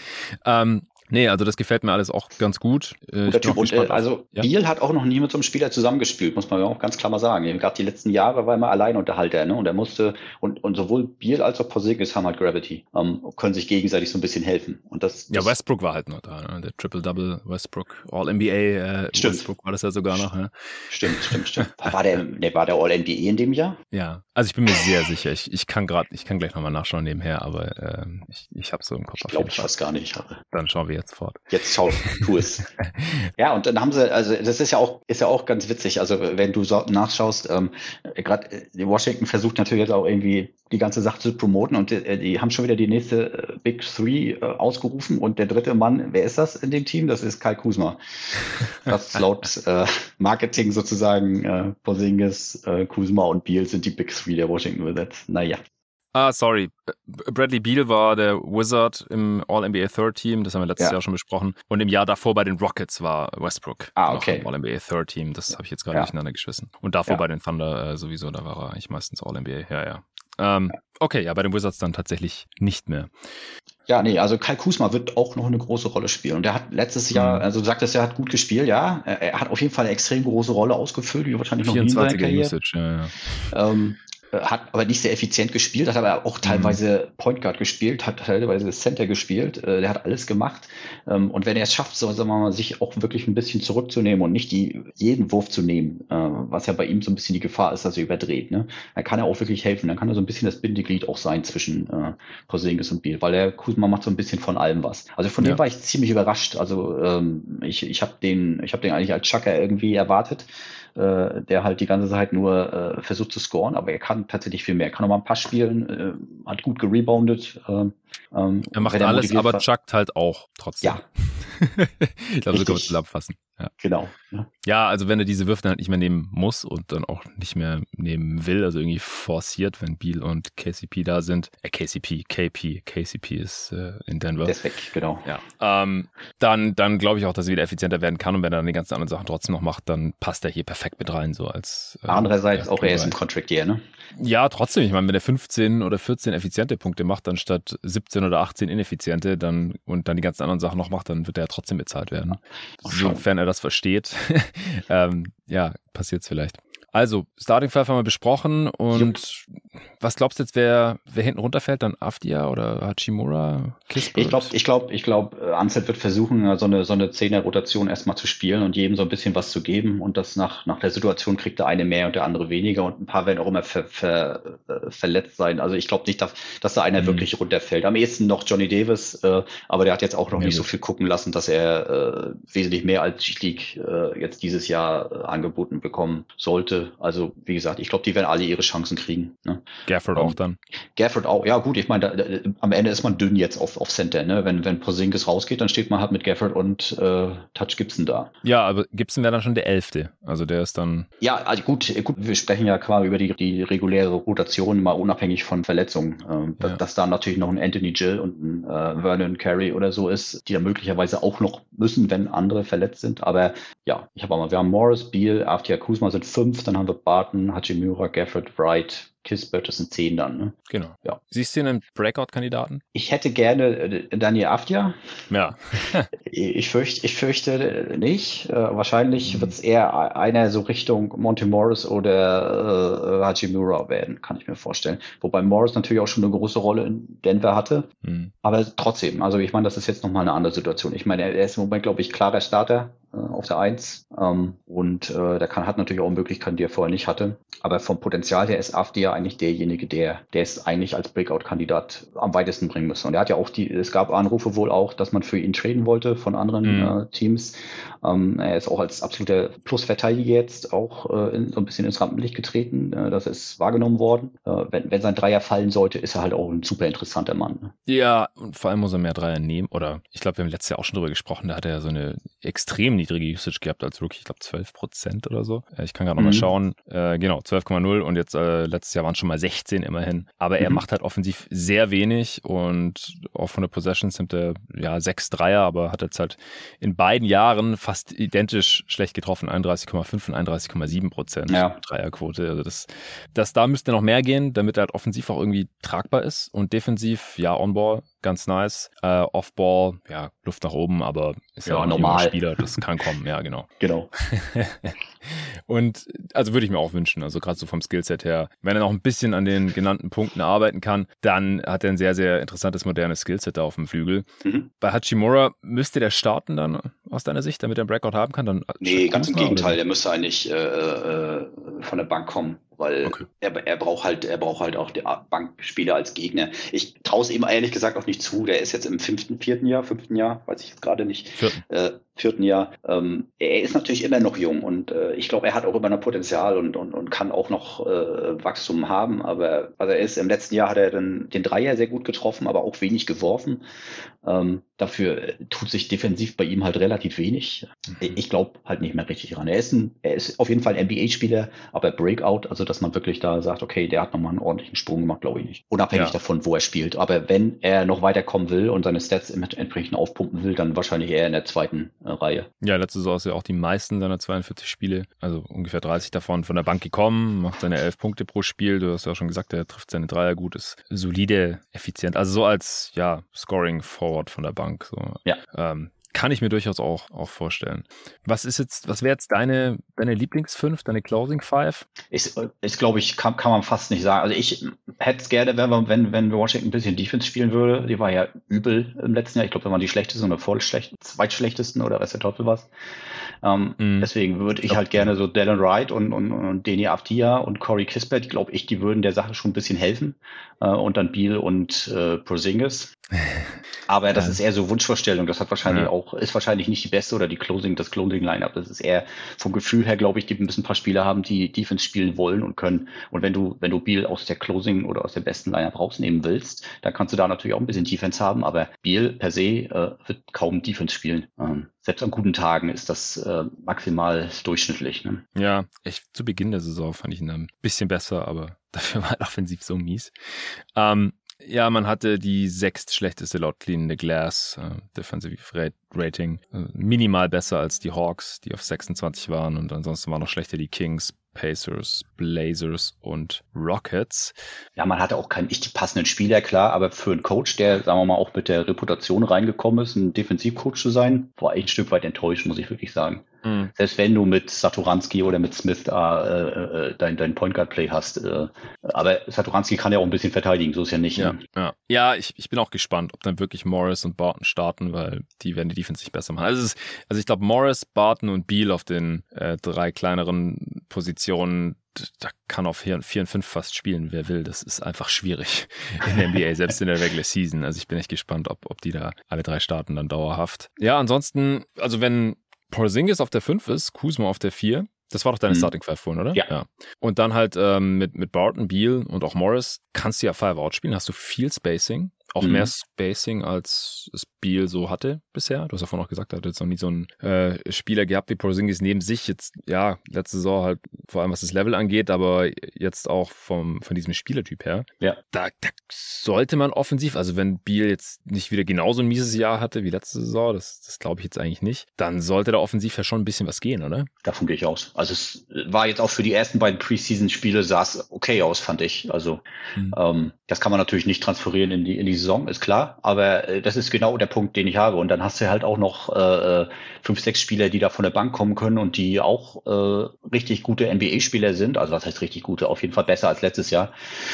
Ähm, Nee, also das gefällt mir alles auch ganz gut. Äh, Guter typ. Und, äh, also ja? Biel hat auch noch nie mit so einem Spieler zusammengespielt, muss man auch ganz klar mal sagen. Gerade die letzten Jahre war er immer Alleinunterhalter, ne? Und er musste, und, und sowohl Biel als auch Porzingis haben halt Gravity, ähm, können sich gegenseitig so ein bisschen helfen. Und das, das ja, Westbrook war halt noch da, ne? der Triple-Double Westbrook, All-NBA äh, stimmt. Westbrook war das ja sogar noch. Ne? Stimmt, stimmt, stimmt. War der, der war der All-NBA in dem Jahr? Ja, also ich bin mir sehr sicher. Ich, ich kann gerade, ich kann gleich nochmal nachschauen nebenher, aber äh, ich, ich habe so im Kopf. Ich glaube, ich weiß gar nicht. Dann schauen wir jetzt fort. Jetzt schau, tu es. [laughs] ja, und dann haben sie, also das ist ja auch, ist ja auch ganz witzig. Also wenn du so nachschaust, ähm, gerade äh, Washington versucht natürlich jetzt auch irgendwie die ganze Sache zu promoten und äh, die haben schon wieder die nächste äh, Big Three äh, ausgerufen und der dritte Mann, wer ist das in dem Team? Das ist Kai Kuzma. [laughs] Das laut äh, Marketing sozusagen äh, Porzingis, äh, Kuzma und Beal sind die Big Three der Washington Wizards. Naja. Ah, sorry. Bradley Beal war der Wizard im All-NBA Third Team, das haben wir letztes ja. Jahr schon besprochen. Und im Jahr davor bei den Rockets war Westbrook. Ah, okay. All-NBA Third Team, das habe ich jetzt gerade ja. durcheinander geschmissen. Und davor ja. bei den Thunder äh, sowieso, da war er eigentlich meistens All-NBA. Ja, ja. Ähm, okay, ja, bei den Wizards dann tatsächlich nicht mehr. Ja, nee, also Kai Kusma wird auch noch eine große Rolle spielen. Und er hat letztes Jahr, mhm. also du sagtest, er hat gut gespielt, ja. Er, hat auf jeden Fall eine extrem große Rolle ausgefüllt, wie wahrscheinlich noch nie in seiner Karriere. Usage, ja, ja. Ähm, äh, hat aber nicht sehr effizient gespielt, hat aber auch teilweise mhm. Point Guard gespielt, hat teilweise Center gespielt, äh, der hat alles gemacht. Ähm, und wenn er es schafft, so, sagen wir mal, sich auch wirklich ein bisschen zurückzunehmen und nicht die, jeden Wurf zu nehmen, äh, was ja bei ihm so ein bisschen die Gefahr ist, dass er überdreht, ne? dann kann er auch wirklich helfen. Dann kann er so ein bisschen das Bindeglied auch sein zwischen äh, Porzingis und Biel, weil der Kuzma macht so ein bisschen von allem was. Also von ja. dem war ich ziemlich überrascht. Also ähm, ich, ich habe den, ich habe den eigentlich als Chucker irgendwie erwartet äh, der halt die ganze Zeit nur äh, versucht zu scoren, aber er kann tatsächlich viel mehr. Er kann noch mal ein paar spielen, äh, hat gut gereboundet. Äh, ähm, er macht alles, aber chuckt halt auch trotzdem. Ja. [laughs] ich glaube, so kann man es zusammenfassen. Ja. Genau. Ja. ja. also wenn er diese Würfe dann halt nicht mehr nehmen muss und dann auch nicht mehr nehmen will, also irgendwie forciert, wenn Beal und KCP da sind, äh, KCP, KP, KCP ist äh, in Denver. Der ist weg, genau. Ja. Ähm, dann dann glaube ich auch, dass er wieder effizienter werden kann und wenn er dann die ganzen anderen Sachen trotzdem noch macht, dann passt er hier perfekt mit rein, so als. Äh, Andererseits auch er ist im Contract Year, ne? Ja, trotzdem. Ich meine, wenn er 15 oder 14 effiziente Punkte macht, anstatt 17 oder 18 ineffiziente, dann und dann die ganzen anderen Sachen noch macht, dann wird er ja trotzdem bezahlt werden. Sofern er das versteht. [laughs] ähm, ja, passiert es vielleicht. Also, Starting Five haben wir besprochen und Jupp. was glaubst du jetzt, wer, wer hinten runterfällt? Dann Afdia oder Hachimura? Kispert? Ich glaube, ich glaube, ich glaube, äh, Anset wird versuchen, so eine, so eine Zehner-Rotation erstmal zu spielen und jedem so ein bisschen was zu geben und das nach, nach der Situation kriegt der eine mehr und der andere weniger und ein paar werden auch immer ver, ver, äh, verletzt sein. Also ich glaube nicht, dass, dass da einer mhm. wirklich runterfällt. Am ehesten noch Johnny Davis, äh, aber der hat jetzt auch noch ja, nicht gut. so viel gucken lassen, dass er äh, wesentlich mehr als G-League äh, jetzt dieses Jahr äh, angeboten bekommen sollte. Also, wie gesagt, ich glaube, die werden alle ihre Chancen kriegen. Ne? Gafford auch dann. Gafford auch, ja gut, ich meine, am Ende ist man dünn jetzt auf, auf Center, ne? Wenn, wenn Porzingis rausgeht, dann steht man halt mit Gafford und äh, Touch Gibson da. Ja, aber Gibson wäre dann schon der Elfte. Also der ist dann. Ja, also gut, gut, wir sprechen ja quasi über die, die reguläre Rotation, mal unabhängig von Verletzungen. Ähm, ja. Dass da natürlich noch ein Anthony Gill und ein äh, Vernon Carey oder so ist, die da möglicherweise auch noch müssen, wenn andere verletzt sind. Aber ja, ich habe auch mal, wir haben Morris, Beal, Aftia Kuzma sind fünf, dann haben wir Barton, Hachimura, Gafford, Wright, Kisbert, das sind zehn dann. Ne? Genau. Ja. Siehst du einen Breakout-Kandidaten? Ich hätte gerne äh, Daniel Afdia. Ja. [laughs] ich, fürchte, ich fürchte nicht. Äh, wahrscheinlich mhm. wird es eher einer so Richtung Monte Morris oder äh, Hachimura werden, kann ich mir vorstellen. Wobei Morris natürlich auch schon eine große Rolle in Denver hatte. Mhm. Aber trotzdem, also ich meine, das ist jetzt nochmal eine andere Situation. Ich meine, er ist im Moment, glaube ich, klarer Starter äh, auf der Eins ähm, und äh, der kann hat natürlich auch Möglichkeiten, die er vorher nicht hatte. Aber vom Potenzial her ist Afdia eigentlich derjenige, der, der es eigentlich als Breakout-Kandidat am weitesten bringen müsste. Und er hat ja auch die, es gab Anrufe wohl auch, dass man für ihn traden wollte von anderen mhm. äh, Teams. Ähm, er ist auch als absoluter Plusverteidiger jetzt auch äh, in, so ein bisschen ins Rampenlicht getreten. Äh, das ist wahrgenommen worden. Äh, wenn, wenn sein Dreier fallen sollte, ist er halt auch ein super interessanter Mann. Ne? Ja, und vor allem muss er mehr Dreier nehmen. Oder ich glaube, wir haben letztes Jahr auch schon drüber gesprochen, da hat er ja so eine extrem niedrige Usage gehabt als Rookie, ich glaube 12 Prozent oder so. Äh, ich kann gerade mhm. nochmal schauen. Äh, genau, 12,0 und jetzt äh, letztes Jahr waren es schon mal 16 immerhin. Aber er mhm. macht halt offensiv sehr wenig und auch von der Possessions nimmt er ja sechs Dreier, aber hat jetzt halt in beiden Jahren fast identisch schlecht getroffen, 31,5 und 31,7 Prozent ja. Dreierquote. Also das, das da müsste noch mehr gehen, damit er halt offensiv auch irgendwie tragbar ist und defensiv, ja, On-Ball ganz nice. Äh, Off-Ball, ja, Luft nach oben, aber ist ja, ja auch normal. Ein Spieler, das kann kommen, ja, genau. [laughs] [laughs] Genau. Und also würde ich mir auch wünschen, also gerade so vom Skillset her, wenn er noch ein bisschen an den genannten Punkten arbeiten kann, dann hat er ein sehr, sehr interessantes modernes Skillset da auf dem Flügel. Mhm. Bei Hachimura müsste der starten dann aus deiner Sicht, damit er einen Breakout haben kann? Dann nee, ganz im Gegenteil, der müsste eigentlich äh, äh, von der Bank kommen weil okay. er, er braucht halt, er braucht halt auch die Bankspieler als Gegner. Ich traue es ihm ehrlich gesagt auch nicht zu. Der ist jetzt im fünften, vierten Jahr, fünften Jahr, weiß ich jetzt gerade nicht. Äh, vierten Jahr. Ähm, er ist natürlich immer noch jung und äh, ich glaube, er hat auch immer noch Potenzial und, und, und kann auch noch äh, Wachstum haben. Aber also er ist im letzten Jahr hat er dann den Dreier sehr gut getroffen, aber auch wenig geworfen. Ähm, dafür tut sich defensiv bei ihm halt relativ wenig. Mhm. Ich glaube halt nicht mehr richtig ran. Er ist ein, er ist auf jeden Fall ein NBA-Spieler, aber Breakout, also dass man wirklich da sagt, okay, der hat nochmal einen ordentlichen Sprung gemacht, glaube ich nicht. Unabhängig ja. davon, wo er spielt. Aber wenn er noch weiterkommen will und seine Stats entsprechend aufpumpen will, dann wahrscheinlich eher in der zweiten äh, Reihe. Ja, letzte Saison ist ja auch die meisten seiner 42 Spiele, also ungefähr 30 davon von der Bank gekommen, macht seine 11 Punkte pro Spiel. Du hast ja auch schon gesagt, er trifft seine Dreier gut, ist solide, effizient. Also so als, ja, Scoring Forward von der Bank. So. Ja. Ähm, kann ich mir durchaus auch, auch vorstellen. Was ist jetzt, was wäre jetzt deine, deine Lieblingsfünf, deine Closing Five? Ist, ist glaube ich, kann, kann man fast nicht sagen. Also ich hätte es gerne, wenn, wenn, wenn Washington ein bisschen Defense spielen würde. Die war ja übel im letzten Jahr. Ich glaube, wir waren die schlechtesten oder voll schlecht, zweitschlechtesten oder was der Teufel was. Ähm, mm. Deswegen würde ich halt gerne so Dylan Wright und, und, und Deni Aftia und Corey Kispert, glaube ich, die würden der Sache schon ein bisschen helfen. Äh, und dann Beal und äh, Porzingis. [laughs] Aber das ja. ist eher so Wunschvorstellung. Das hat wahrscheinlich ja. auch, ist wahrscheinlich nicht die beste oder die Closing, das Closing Lineup. Das ist eher vom Gefühl her, glaube ich, die müssen ein paar Spieler haben, die Defense spielen wollen und können. Und wenn du, wenn du Beal aus der Closing oder aus der besten Lineup rausnehmen willst, dann kannst du da natürlich auch ein bisschen Defense haben. Aber Beal per se äh, wird kaum Defense spielen. Ähm, selbst an guten Tagen ist das äh, maximal durchschnittlich. Ne? Ja, ich, zu Beginn der Saison fand ich ihn ein bisschen besser, aber [laughs] dafür war er offensiv so mies. Ähm, ja, man hatte die sechst schlechteste laut Clean the Glass äh, Defensive Rating. Äh, minimal besser als die Hawks, die auf 26 waren und ansonsten waren noch schlechter die Kings, Pacers, Blazers und Rockets. Ja, man hatte auch keinen nicht passenden Spieler, klar, aber für einen Coach, der, sagen wir mal, auch mit der Reputation reingekommen ist, ein Defensivcoach zu sein, war echt ein Stück weit enttäuscht, muss ich wirklich sagen. Mhm. Selbst wenn du mit Saturanski oder mit Smith da äh, äh, dein, dein Point Guard Play hast. Äh, aber Saturanski kann ja auch ein bisschen verteidigen, so ist ja nicht. Ja, ne? ja. ja ich, ich bin auch gespannt, ob dann wirklich Morris und Barton starten, weil die werden die Defense nicht besser machen. Also, ist, also ich glaube, Morris, Barton und Beal auf den äh, drei kleineren Positionen da kann auf 4 und 5 fast spielen, wer will. Das ist einfach schwierig in der NBA, selbst in der Regular Season. Also ich bin echt gespannt, ob, ob die da alle drei starten dann dauerhaft. Ja, ansonsten, also wenn Porzingis auf der 5 ist, Kuzma auf der 4. Das war doch deine mhm. Starting Five vorhin, oder? Ja. ja. Und dann halt ähm, mit, mit Barton, Beal und auch Morris kannst du ja Five Out spielen. Hast du viel Spacing. Auch mhm. mehr Spacing, als es Beal so hatte bisher. Du hast ja vorhin auch gesagt, er hat jetzt noch nie so einen äh, Spieler gehabt wie Porzingis neben sich. Jetzt, ja, letzte Saison halt vor allem was das Level angeht, aber jetzt auch vom, von diesem Spielertyp her. Ja. Da, da sollte man offensiv, also wenn Beal jetzt nicht wieder genauso ein mieses Jahr hatte wie letzte Saison, das, das glaube ich jetzt eigentlich nicht, dann sollte da offensiv ja schon ein bisschen was gehen, oder? Davon gehe ich aus. Also es war jetzt auch für die ersten beiden Preseason-Spiele sah es okay aus, fand ich. Also mhm. ähm, das kann man natürlich nicht transferieren in die, in die Saison, ist klar. Aber äh, das ist genau der Punkt, den ich habe. Und dann hast du halt auch noch äh, äh, fünf, sechs Spieler, die da von der Bank kommen können und die auch äh, richtig gute NBA-Spieler sind. Also was heißt richtig gute? Auf jeden Fall besser als letztes Jahr.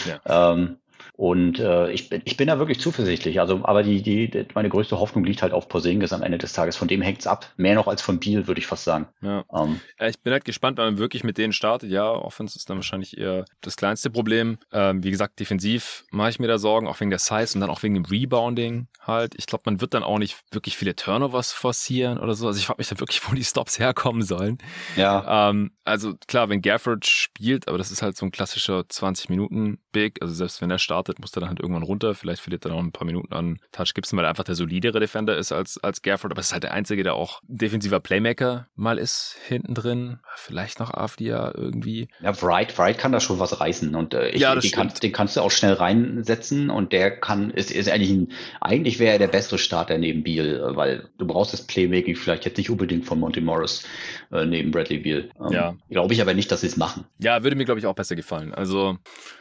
Ja. Ähm, und äh, ich, bin, ich bin da wirklich zuversichtlich. Also, aber die, die, meine größte Hoffnung liegt halt auf Porzingis am Ende des Tages. Von dem hängt's ab. Mehr noch als von Biel, würde ich fast sagen. Ja. Ähm, ja, ich bin halt gespannt, wenn man wirklich mit denen startet. Ja, Offense ist dann wahrscheinlich eher das kleinste Problem. Ähm, wie gesagt, defensiv mache ich mir da Sorgen, auch wegen der Size und dann auch wegen dem Rebounding halt. Ich glaube, man wird dann auch nicht wirklich viele Turnovers forcieren oder so. Also ich frage mich da wirklich, wo die Stops herkommen sollen. Ja. Ähm, also klar, wenn Gafford spielt, aber das ist halt so ein klassischer 20 Minuten big. Also selbst wenn er startet, muss er dann halt irgendwann runter. Vielleicht verliert er noch ein paar Minuten an Touch Gibson, weil er einfach der solidere Defender ist als, als Gafford. Aber es ist halt der Einzige, der auch defensiver Playmaker mal ist hinten drin. Vielleicht noch Afdia irgendwie. Ja, Wright, Wright kann da schon was reißen. Und äh, ich, ja, den, kann, den kannst du auch schnell reinsetzen und der kann, ist, ist eigentlich ein, eigentlich wäre er der bessere Starter neben Beal, weil du brauchst das Playmaking vielleicht jetzt nicht unbedingt von Monty Morris äh, neben Bradley Beal. Ähm, ja. Glaube ich aber nicht, dass sie es machen. Ja, würde mir, glaube ich, auch besser gefallen. Also,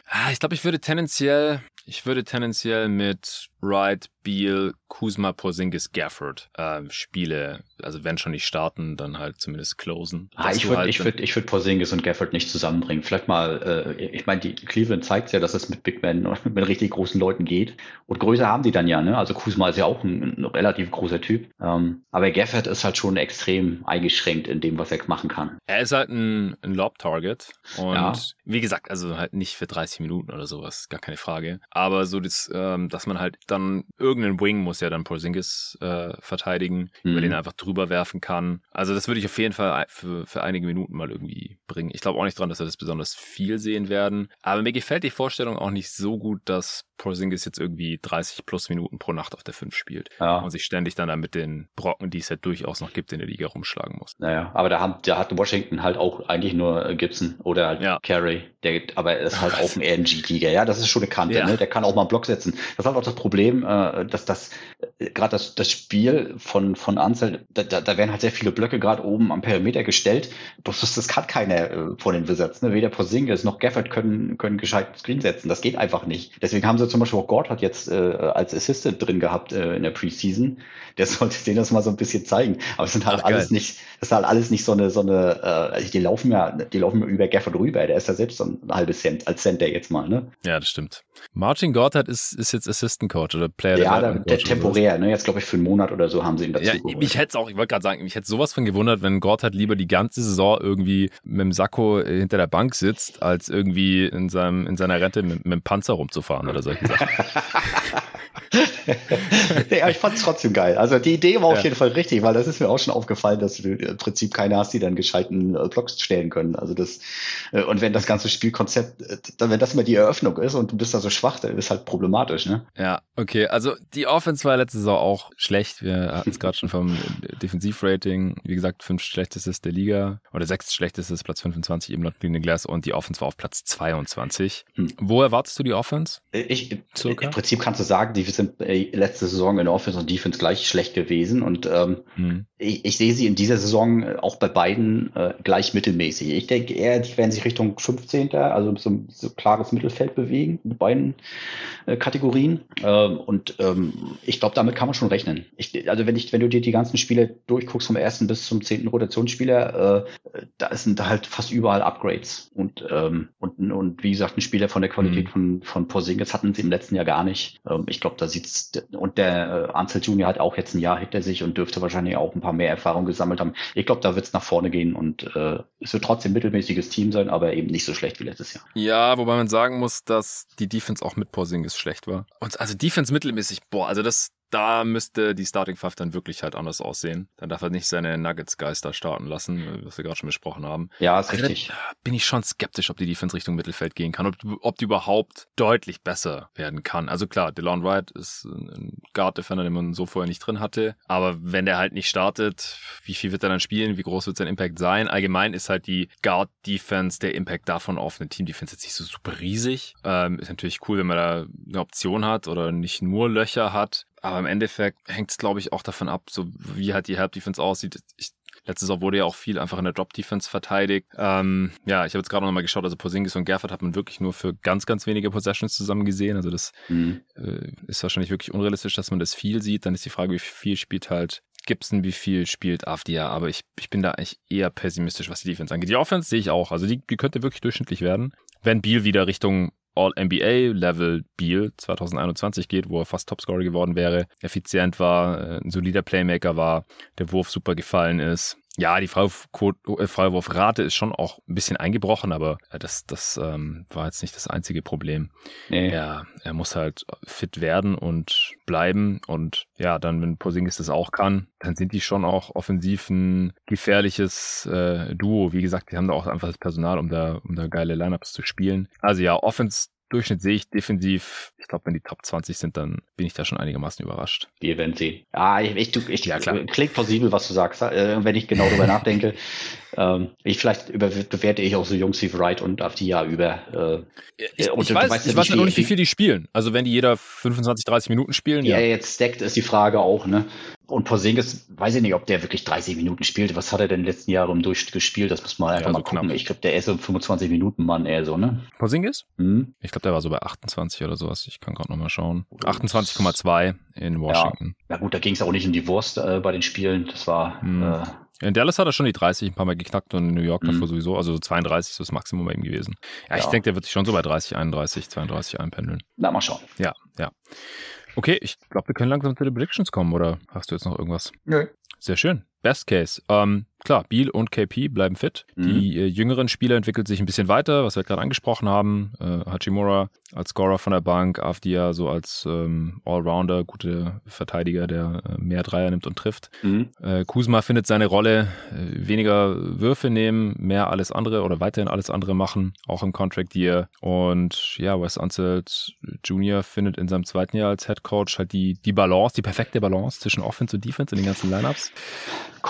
ah, ich glaube, ich würde tendenziell, ich würde tendenziell mit Wright, Beal, Kuzma, Porzingis, Gafford äh, Spiele, also wenn schon nicht starten, dann halt zumindest closen. Ah, ich würde halt ich würd, ich würd Porzingis und Gafford nicht zusammenbringen. Vielleicht mal, äh, ich meine, die Cleveland zeigt ja, dass es mit Big Men und [laughs] mit richtig großen Leuten geht. Und Größe haben die dann ja, ne? Also Kuzma ist ja auch ein, ein relativ großer Typ. Ähm, aber Gafford ist halt schon extrem eingeschränkt in dem, was er machen kann. Er ist halt ein, ein Lob-Target. Und ja. wie gesagt, also halt nicht für 30 Minuten oder sowas, gar keine Frage. Aber so, das, ähm, dass man halt dann irgendeinen Wing muss ja dann Porzingis äh, verteidigen, mhm. über den er einfach drüber werfen kann. Also das würde ich auf jeden Fall für, für einige Minuten mal irgendwie bringen. Ich glaube auch nicht dran, dass wir das besonders viel sehen werden. Aber mir gefällt die Vorstellung auch nicht so gut, dass Porzingis jetzt irgendwie 30 plus Minuten pro Nacht auf der 5 spielt. Ja. Und sich ständig dann, dann mit den Brocken, die es ja durchaus noch gibt, in der Liga rumschlagen muss. Naja, aber da, haben, da hat Washington halt auch eigentlich nur Gibson oder ja. Carey. Der, aber er ist halt [laughs] auch ein RNG-Tiger. Ja, das ist schon eine Kante. Ja. Ne? Der kann auch mal einen Block setzen. Das halt auch das Problem, äh, dass das äh, gerade das, das Spiel von, von Ansel, da, da, da werden halt sehr viele Blöcke gerade oben am Perimeter gestellt. Das, das kann keiner äh, von den Wizards. Ne? Weder Porzingis noch Gafford können, können gescheit Screen setzen. Das geht einfach nicht. Deswegen haben sie zum Beispiel auch Gord hat jetzt äh, als Assistant drin gehabt äh, in der Preseason. Der [laughs] sollte denen das mal so ein bisschen zeigen. Aber es sind halt Ach, alles geil. nicht, das ist halt alles nicht so eine, so eine, äh, die laufen ja, die laufen über Gafford rüber. Der ist ja selbst so ein halbes Cent als Center jetzt mal, ne? Ja, das stimmt. Martin Gordhat ist, ist jetzt Assistant Coach oder Player Ja, der, der temporär, ne? Jetzt glaube ich für einen Monat oder so haben sie ihn dazu ja, geholt. Ich hätte auch, ich wollte gerade sagen, mich hätte sowas von gewundert, wenn Gordhat lieber die ganze Saison irgendwie mit dem Sakko hinter der Bank sitzt, als irgendwie in seinem, in seiner Rente mit, mit dem Panzer rumzufahren oder solche Sachen. [laughs] [laughs] ja, ich fand es trotzdem geil. Also die Idee war ja. auf jeden Fall richtig, weil das ist mir auch schon aufgefallen, dass du im Prinzip keine hast, die dann gescheiten äh, Blocks stellen können. Also das äh, und wenn das ganze Spielkonzept, äh, dann wenn das immer die Eröffnung ist und du bist da so schwach, dann ist halt problematisch, ne? Ja, okay. Also die Offense war letzte Saison auch schlecht. Wir hatten es gerade schon vom Defensivrating. Wie gesagt, fünf schlechtestes der Liga oder sechs schlechtestes, Platz 25 eben laut Clean Glass und die Offense war auf Platz 22. Hm. Wo erwartest du die Offense? Ich, Circa? Im Prinzip kannst du sagen, die sind äh, letzte Saison in Offense und Defense gleich schlecht gewesen und ähm, hm. Ich, ich, sehe sie in dieser Saison äh, auch bei beiden äh, gleich mittelmäßig. Ich denke eher, die werden sich Richtung 15. also so, so klares Mittelfeld bewegen, mit beiden äh, Kategorien. Ähm, und ähm, ich glaube, damit kann man schon rechnen. Ich, also wenn ich, wenn du dir die ganzen Spiele durchguckst vom ersten bis zum zehnten Rotationsspieler, äh, da sind halt fast überall Upgrades. Und, ähm, und, und wie gesagt, ein Spieler von der Qualität mhm. von, von Porzingis hatten sie im letzten Jahr gar nicht. Ähm, ich glaube, da sieht's, und der äh, Ansel Junior hat auch jetzt ein Jahr hinter sich und dürfte wahrscheinlich auch ein paar mehr Erfahrungen gesammelt haben. Ich glaube, da wird's nach vorne gehen und äh, es wird trotzdem ein mittelmäßiges Team sein, aber eben nicht so schlecht wie letztes Jahr. Ja, wobei man sagen muss, dass die Defense auch mit Porzingis schlecht war. Und also Defense mittelmäßig, boah, also das, da müsste die Starting Five dann wirklich halt anders aussehen. Dann darf er nicht seine Nuggets-Geister starten lassen, was wir gerade schon besprochen haben. Ja, ist also richtig. Bin ich schon skeptisch, ob die Defense Richtung Mittelfeld gehen kann, ob, ob die überhaupt deutlich besser werden kann. Also klar, DeLon Wright ist ein Guard-Defender, den man so vorher nicht drin hatte. Aber wenn der halt nicht startet, wie viel wird er dann spielen? Wie groß wird sein Impact sein? Allgemein ist halt die Guard-Defense, der Impact davon auf eine Team-Defense jetzt nicht so super riesig. Ähm, ist natürlich cool, wenn man da eine Option hat oder nicht nur Löcher hat. Aber im Endeffekt hängt es, glaube ich, auch davon ab, so wie halt die Help Defense aussieht. Ich, letzte Saison wurde ja auch viel einfach in der Drop Defense verteidigt. Ähm, ja, ich habe jetzt gerade noch mal geschaut, also Porzingis und Gafford hat man wirklich nur für ganz, ganz wenige Possessions zusammen gesehen. Also das mhm. äh, ist wahrscheinlich wirklich unrealistisch, dass man das viel sieht. Dann ist die Frage, wie viel spielt halt Gibson, wie viel spielt Afdia, aber ich, ich bin da eigentlich eher pessimistisch, was die Defense angeht. Die Offense sehe ich auch, also die, die könnte wirklich durchschnittlich werden. Wenn Beal wieder Richtung All-NBA-Level Beal 2021 geht, wo er fast Topscorer geworden wäre, effizient war, äh, ein solider Playmaker war, der Wurf super gefallen ist, ja, die äh, Freiwurfrate ist schon auch ein bisschen eingebrochen, aber äh, das, das ähm, war jetzt nicht das einzige Problem. Nee. Er, er muss halt fit werden und bleiben. Und ja, dann, wenn Posingis das auch kann, dann sind die schon auch offensiv ein gefährliches äh, Duo. Wie gesagt, die haben da auch einfach das Personal, um da, um da geile Lineups zu spielen. Also ja, Offense Durchschnitt sehe ich defensiv. Ich glaube, wenn die Top 20 sind, dann bin ich da schon einigermaßen überrascht. Wir werden sehen. Ja, ich, ich, ich ja, klar. klingt plausibel, was du sagst, äh, wenn ich genau darüber [laughs] nachdenke. Ähm, ich vielleicht über, bewerte ich auch so Jungs wie Wright und Afdia über. Äh, ich, und ich weiß, weißt ich weiß noch nicht, wie viel die spielen. Also wenn die jeder 25, 30 Minuten spielen. Ja, ja. jetzt stackt ist die Frage auch, ne? Und Porzingis, weiß ich nicht, ob der wirklich 30 Minuten spielt. Was hat er denn in den letzten Jahren im Durchschnitt gespielt? Das muss man einfach ja, mal gucken. Knapp. Ich glaube, der ist so ein 25 Minuten Mann eher so, ne? Porzingis? Mhm. Ich glaube, der war so bei 28 oder sowas. Ich kann gerade noch mal schauen. 28,2 in Washington. Ja, na gut, da ging es auch nicht um die Wurst äh, bei den Spielen. Das war mhm. äh, in Dallas hat er schon die 30 ein paar Mal geknackt und in New York mhm. davor sowieso, also 32 ist das Maximum bei ihm gewesen. Ja, ja. ich denke, der wird sich schon so bei 30, 31, 32 einpendeln. Na, mal schauen. Ja, ja. Okay, ich glaube, wir können langsam zu den Predictions kommen, oder hast du jetzt noch irgendwas? Nö. Sehr schön. Best Case. Ähm, klar, Beal und KP bleiben fit. Mhm. Die äh, jüngeren Spieler entwickeln sich ein bisschen weiter, was wir gerade angesprochen haben. Äh, Hachimura als Scorer von der Bank, Avdia so als ähm, Allrounder, gute Verteidiger, der äh, mehr Dreier nimmt und trifft. Mhm. Äh, Kuzma findet seine Rolle, äh, weniger Würfe nehmen, mehr alles andere oder weiterhin alles andere machen, auch im Contract Year. Und ja, Wes Unseld Jr. findet in seinem zweiten Jahr als Head Coach halt die, die Balance, die perfekte Balance zwischen Offense und Defense in den ganzen Lineups.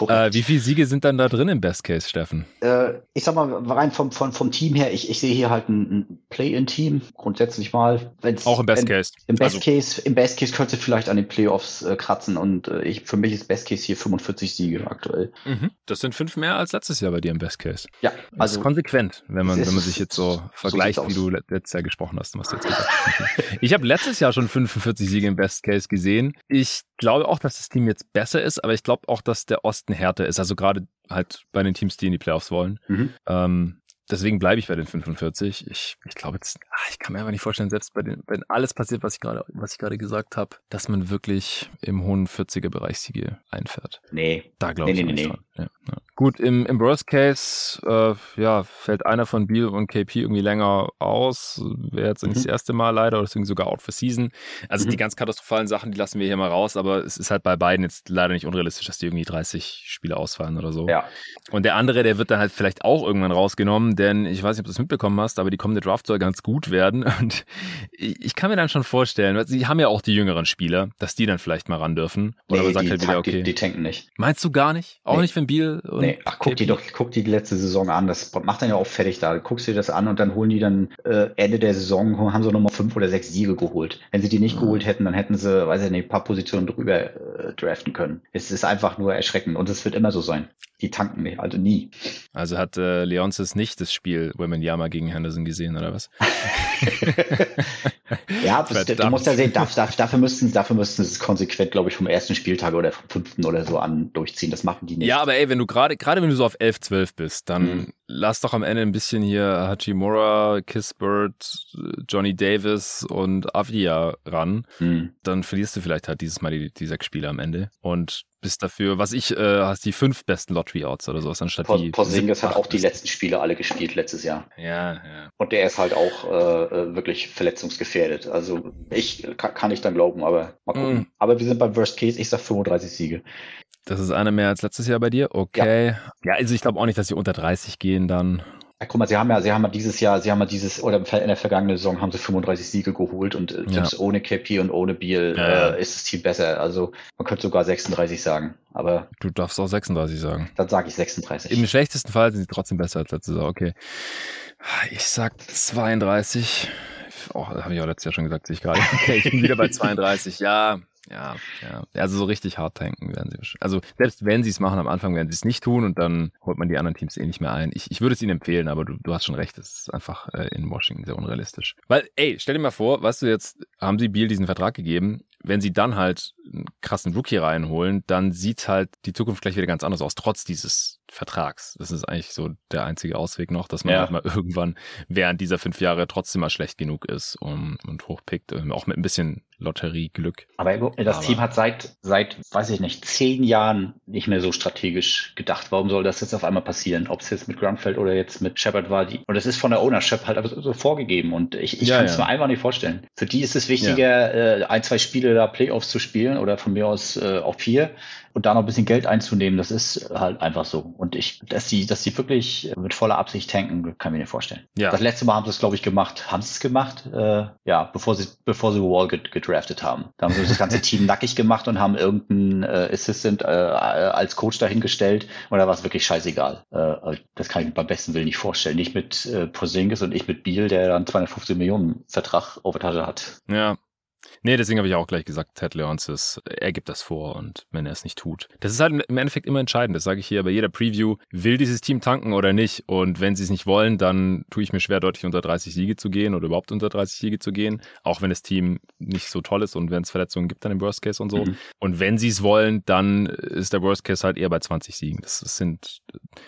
Äh, wie viele Siege sind dann da drin im Best Case, Steffen? Äh, ich sag mal, rein vom, vom, vom Team her, ich, ich sehe hier halt ein, ein Play-in-Team, grundsätzlich mal. Auch im Best wenn, Case. Im Best also. Case, im Best Case könnte vielleicht an den Playoffs äh, kratzen und äh, ich, für mich ist Best Case hier 45 Siege aktuell. Mhm. Das sind fünf mehr als letztes Jahr bei dir im Best Case. Ja, also. Das ist konsequent, wenn man, [laughs] wenn man sich jetzt so vergleicht, so wie du letztes Jahr gesprochen hast, was du jetzt gesagt hast. ich habe letztes Jahr schon 45 Siege im Best Case gesehen. Ich glaube auch, dass das Team jetzt besser ist, aber ich glaube auch, dass der Osten härter ist. Also gerade halt bei den Teams, die in die Playoffs wollen. Mhm. Ähm, deswegen bleibe ich bei den 45. Ich, ich glaube jetzt, ich kann mir einfach nicht vorstellen, selbst bei den, wenn alles passiert, was ich gerade, was ich gerade gesagt habe, dass man wirklich im hohen 40er Bereich Siege einfährt. Nee. Da glaube nee, ich nee, nee, dran. Ja, ja. Gut, im, im Worst Case, äh, ja, fällt einer von Beal und KP irgendwie länger aus. Wäre jetzt mhm. nicht das erste Mal leider, oder deswegen sogar out for season. Also mhm. die ganz katastrophalen Sachen, die lassen wir hier mal raus, aber es ist halt bei beiden jetzt leider nicht unrealistisch, dass die irgendwie 30 Spiele ausfallen oder so. Ja. Und der andere, der wird dann halt vielleicht auch irgendwann rausgenommen, denn ich weiß nicht, ob du es mitbekommen hast, aber die kommende Draft soll ganz gut werden. [laughs] Und ich kann mir dann schon vorstellen, weil sie haben ja auch die jüngeren Spieler, dass die dann vielleicht mal ran dürfen. Oder nee, man sagt halt wieder, okay. Die, die tanken nicht. Meinst du gar nicht? Auch nee. nicht, wenn Beal nee, ach, guck die doch, guck die letzte Saison an. Das macht dann ja auch fertig da. Guckst dir das an und dann holen die dann äh, Ende der Saison, haben sie nochmal fünf oder sechs Siege geholt. Wenn sie die nicht mhm. geholt hätten, dann hätten sie, weiß ich nicht, ein paar Positionen drüber äh, draften können. Es ist einfach nur erschreckend und es wird immer so sein. Die tanken nicht, also nie. Also hat äh, Leonces nicht das Spiel Yama gegen Henderson gesehen, oder was? [laughs] ja, das, du musst ja sehen, dafür, dafür müssten, dafür müssten sie es konsequent, glaube ich, vom ersten Spieltag oder vom fünften oder so an durchziehen. Das machen die nicht. Ja, aber ey, wenn du gerade, gerade wenn du so auf 11, 12 bist, dann mhm. lass doch am Ende ein bisschen hier Hachimura, Kissbird, Johnny Davis und Avdia ran. Mhm. Dann verlierst du vielleicht halt dieses Mal die, die sechs Spiele am Ende. Und bist dafür, was ich, äh, hast die fünf besten Lottery-Outs oder sowas, anstatt Por die. Porzingis hat auch die letzten Spiele alle gespielt letztes Jahr. Ja, ja. Und der ist halt auch äh, äh wirklich verletzungsgefährdet. Also ich kann, kann ich dann glauben, aber mal gucken. Mm. Aber wir sind beim Worst Case, ich sag 35 Siege. Das ist einer mehr als letztes Jahr bei dir? Okay. Ja, ja also ich glaube auch nicht, dass sie unter 30 gehen dann. Ja, guck mal, sie haben ja, sie haben ja dieses Jahr, sie haben ja dieses, oder in der vergangenen Saison haben sie 35 Siege geholt und äh, selbst ohne KP und ohne Biel ja. äh, ist das Team besser. Also man könnte sogar 36 sagen. Aber du darfst auch 36 sagen. Dann sage ich 36. Im schlechtesten Fall sind sie trotzdem besser als letztes Jahr. Okay. Ich sag 32. Oh, habe ich auch letztes Jahr schon gesagt, sehe ich gerade. Okay, ich bin wieder bei 32. Ja, ja, ja. Also so richtig hart tanken werden sie. Also selbst wenn sie es machen, am Anfang werden sie es nicht tun und dann holt man die anderen Teams eh nicht mehr ein. Ich, ich würde es ihnen empfehlen, aber du, du hast schon recht, es ist einfach äh, in Washington sehr unrealistisch. Weil, ey, stell dir mal vor, weißt du, jetzt haben sie Beal diesen Vertrag gegeben. Wenn sie dann halt einen krassen Rookie reinholen, dann sieht halt die Zukunft gleich wieder ganz anders aus, trotz dieses Vertrags. Das ist eigentlich so der einzige Ausweg noch, dass man ja. halt mal irgendwann während dieser fünf Jahre trotzdem mal schlecht genug ist und, und hochpickt, ähm, auch mit ein bisschen Lotterieglück. Aber das Aber Team hat seit, seit, weiß ich nicht, zehn Jahren nicht mehr so strategisch gedacht. Warum soll das jetzt auf einmal passieren? Ob es jetzt mit Grunfeld oder jetzt mit Shepard war. Die, und das ist von der Ownership halt so vorgegeben. Und ich, ich ja, kann es ja. mir einfach nicht vorstellen. Für die ist es wichtiger, ja. äh, ein, zwei Spiele da Playoffs zu spielen oder von mir aus äh, auch vier, und da noch ein bisschen Geld einzunehmen, das ist halt einfach so. Und ich, dass sie, dass sie wirklich mit voller Absicht tanken, kann ich mir nicht vorstellen. Ja. Das letzte Mal haben sie es, glaube ich, gemacht. Haben sie es gemacht? Äh, ja, bevor sie, bevor sie Wall gedraftet haben. Da haben sie das ganze [laughs] Team nackig gemacht und haben irgendeinen äh, Assistant äh, als Coach dahingestellt und da war es wirklich scheißegal. Äh, das kann ich mir beim besten Willen nicht vorstellen. Nicht mit äh, Porzingis und ich mit Beal, der dann 250 Millionen Vertrag auf der Tasche hat. Ja, Nee, deswegen habe ich auch gleich gesagt, Ted Leonsis, er gibt das vor und wenn er es nicht tut. Das ist halt im Endeffekt immer entscheidend. Das sage ich hier bei jeder Preview. Will dieses Team tanken oder nicht? Und wenn sie es nicht wollen, dann tue ich mir schwer, deutlich unter 30 Siege zu gehen oder überhaupt unter 30 Siege zu gehen. Auch wenn das Team nicht so toll ist und wenn es Verletzungen gibt, dann im Worst Case und so. Mhm. Und wenn sie es wollen, dann ist der Worst Case halt eher bei 20 Siegen. Das sind,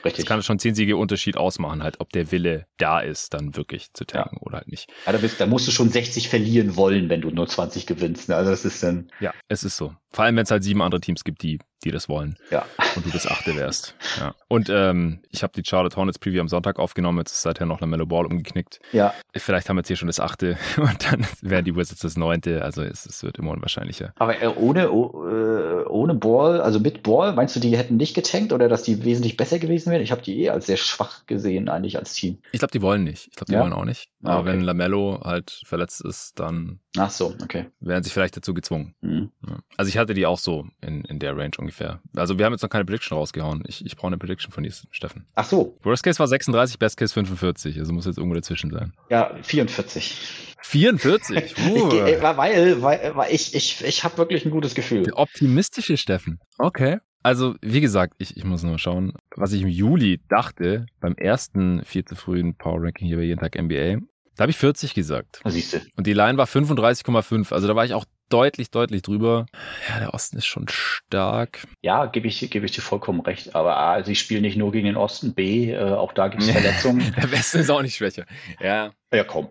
Richtig. das kann schon 10 Siege Unterschied ausmachen, halt, ob der Wille da ist, dann wirklich zu tanken ja. oder halt nicht. Ja, da, bist, da musst du schon 60 verlieren wollen, wenn du nur 20 gewinnst. Ne? Also das ist dann. Ja, es ist so. Vor allem, wenn es halt sieben andere Teams gibt, die, die das wollen. Ja. Und du das achte wärst. Ja. Und ähm, ich habe die Charlotte Hornets Preview am Sonntag aufgenommen. Jetzt ist seither noch Mellow Ball umgeknickt. Ja. Vielleicht haben wir jetzt hier schon das achte [laughs] und dann wären die Wizards das neunte. Also es, es wird immer unwahrscheinlicher. Aber äh, ohne, oh, äh, ohne Ball, also mit Ball, meinst du, die hätten nicht getankt oder dass die wesentlich besser gewesen wären? Ich habe die eh als sehr schwach gesehen, eigentlich als Team. Ich glaube, die wollen nicht. Ich glaube, die ja? wollen auch nicht. Ah, Aber okay. wenn Lamello halt verletzt ist, dann Ach so, okay. Werden sie vielleicht dazu gezwungen. Mhm. Also ich hatte die auch so in, in der Range ungefähr. Also wir haben jetzt noch keine Prediction rausgehauen. Ich, ich brauche eine Prediction von dir, Steffen. Ach so. Worst Case war 36, Best Case 45. Also muss jetzt irgendwo dazwischen sein. Ja, 44. 44? Uh. weil, weil, weil ich, ich, ich habe wirklich ein gutes Gefühl. Der optimistische Steffen. Okay. Also, wie gesagt, ich, ich muss nur schauen, was ich im Juli dachte, beim ersten viel zu frühen Power Ranking hier bei jeden Tag NBA. Da habe ich 40 gesagt. Siehst du. Und die Line war 35,5. Also da war ich auch deutlich, deutlich drüber. Ja, der Osten ist schon stark. Ja, gebe ich, gebe ich dir vollkommen recht. Aber A, sie spielen nicht nur gegen den Osten. B, äh, auch da gibt es [laughs] Verletzungen. der Westen ist auch nicht schwächer. Ja. Ja, komm.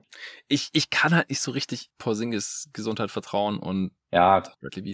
Ich, ich kann halt nicht so richtig Porzingis Gesundheit vertrauen und ja,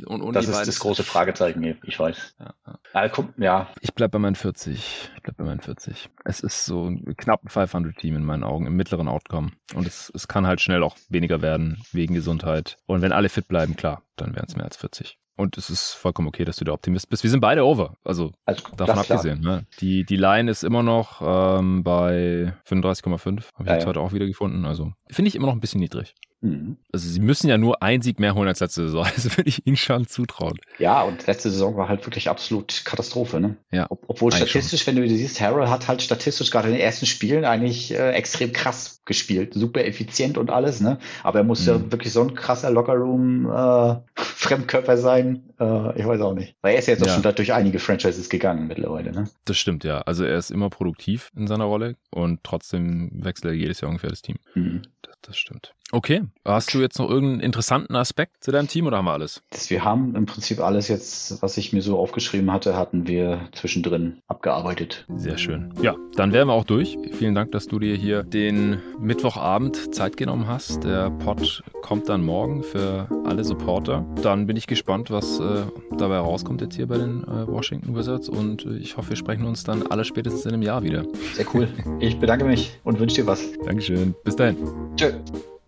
und, und das ist das große Fragezeichen hier, ich weiß. Ja, ja. Also, komm, ja. Ich bleib bei meinen 40. Ich bleib bei meinen 40. Es ist so ein knapp 500-Team in meinen Augen, im mittleren Outcome. Und es, es kann halt schnell auch weniger werden, wegen Gesundheit. Und wenn alle fit bleiben, klar, dann wären es mehr als 40. Und es ist vollkommen okay, dass du der Optimist bist. Wir sind beide over. Also, also davon abgesehen. Ne? Die, die Line ist immer noch ähm, bei 35,5. Habe ich ja, jetzt ja. heute auch wieder gefunden. Also finde ich immer noch ein bisschen niedrig. Mhm. Also sie müssen ja nur ein Sieg mehr holen als letzte Saison. [laughs] Also würde ich ihnen schon zutrauen. Ja, und letzte Saison war halt wirklich absolut Katastrophe. Ne? Ja. Ob, obwohl statistisch, schon. wenn du siehst, Harold hat halt statistisch gerade in den ersten Spielen eigentlich äh, extrem krass gespielt. Super effizient und alles. Ne? Aber er muss mhm. ja wirklich so ein krasser Lockerroom äh, [laughs] Fremdkörper sein. Äh, ich weiß auch nicht. Weil er ist ja jetzt ja. auch schon durch einige Franchises gegangen mittlerweile. Ne? Das stimmt, ja. Also er ist immer produktiv in seiner Rolle und trotzdem wechselt er jedes Jahr ungefähr das Team. Mhm. Das, stimmt. Okay. Hast du jetzt noch irgendeinen interessanten Aspekt zu deinem Team oder haben wir alles? Das, wir haben im Prinzip alles jetzt, was ich mir so aufgeschrieben hatte, hatten wir zwischendrin abgearbeitet. Sehr schön. Ja, dann wären wir auch durch. Vielen Dank, dass du dir hier den Mittwochabend Zeit genommen hast. Der Pod kommt dann morgen für alle Supporter. Dann bin ich gespannt, was äh, dabei rauskommt jetzt hier bei den äh, Washington Wizards und äh, ich hoffe, wir sprechen uns dann alle spätestens in einem Jahr wieder. Sehr cool. Ich bedanke mich und wünsche dir was. Dankeschön. Bis dahin. Tschö. Tchau.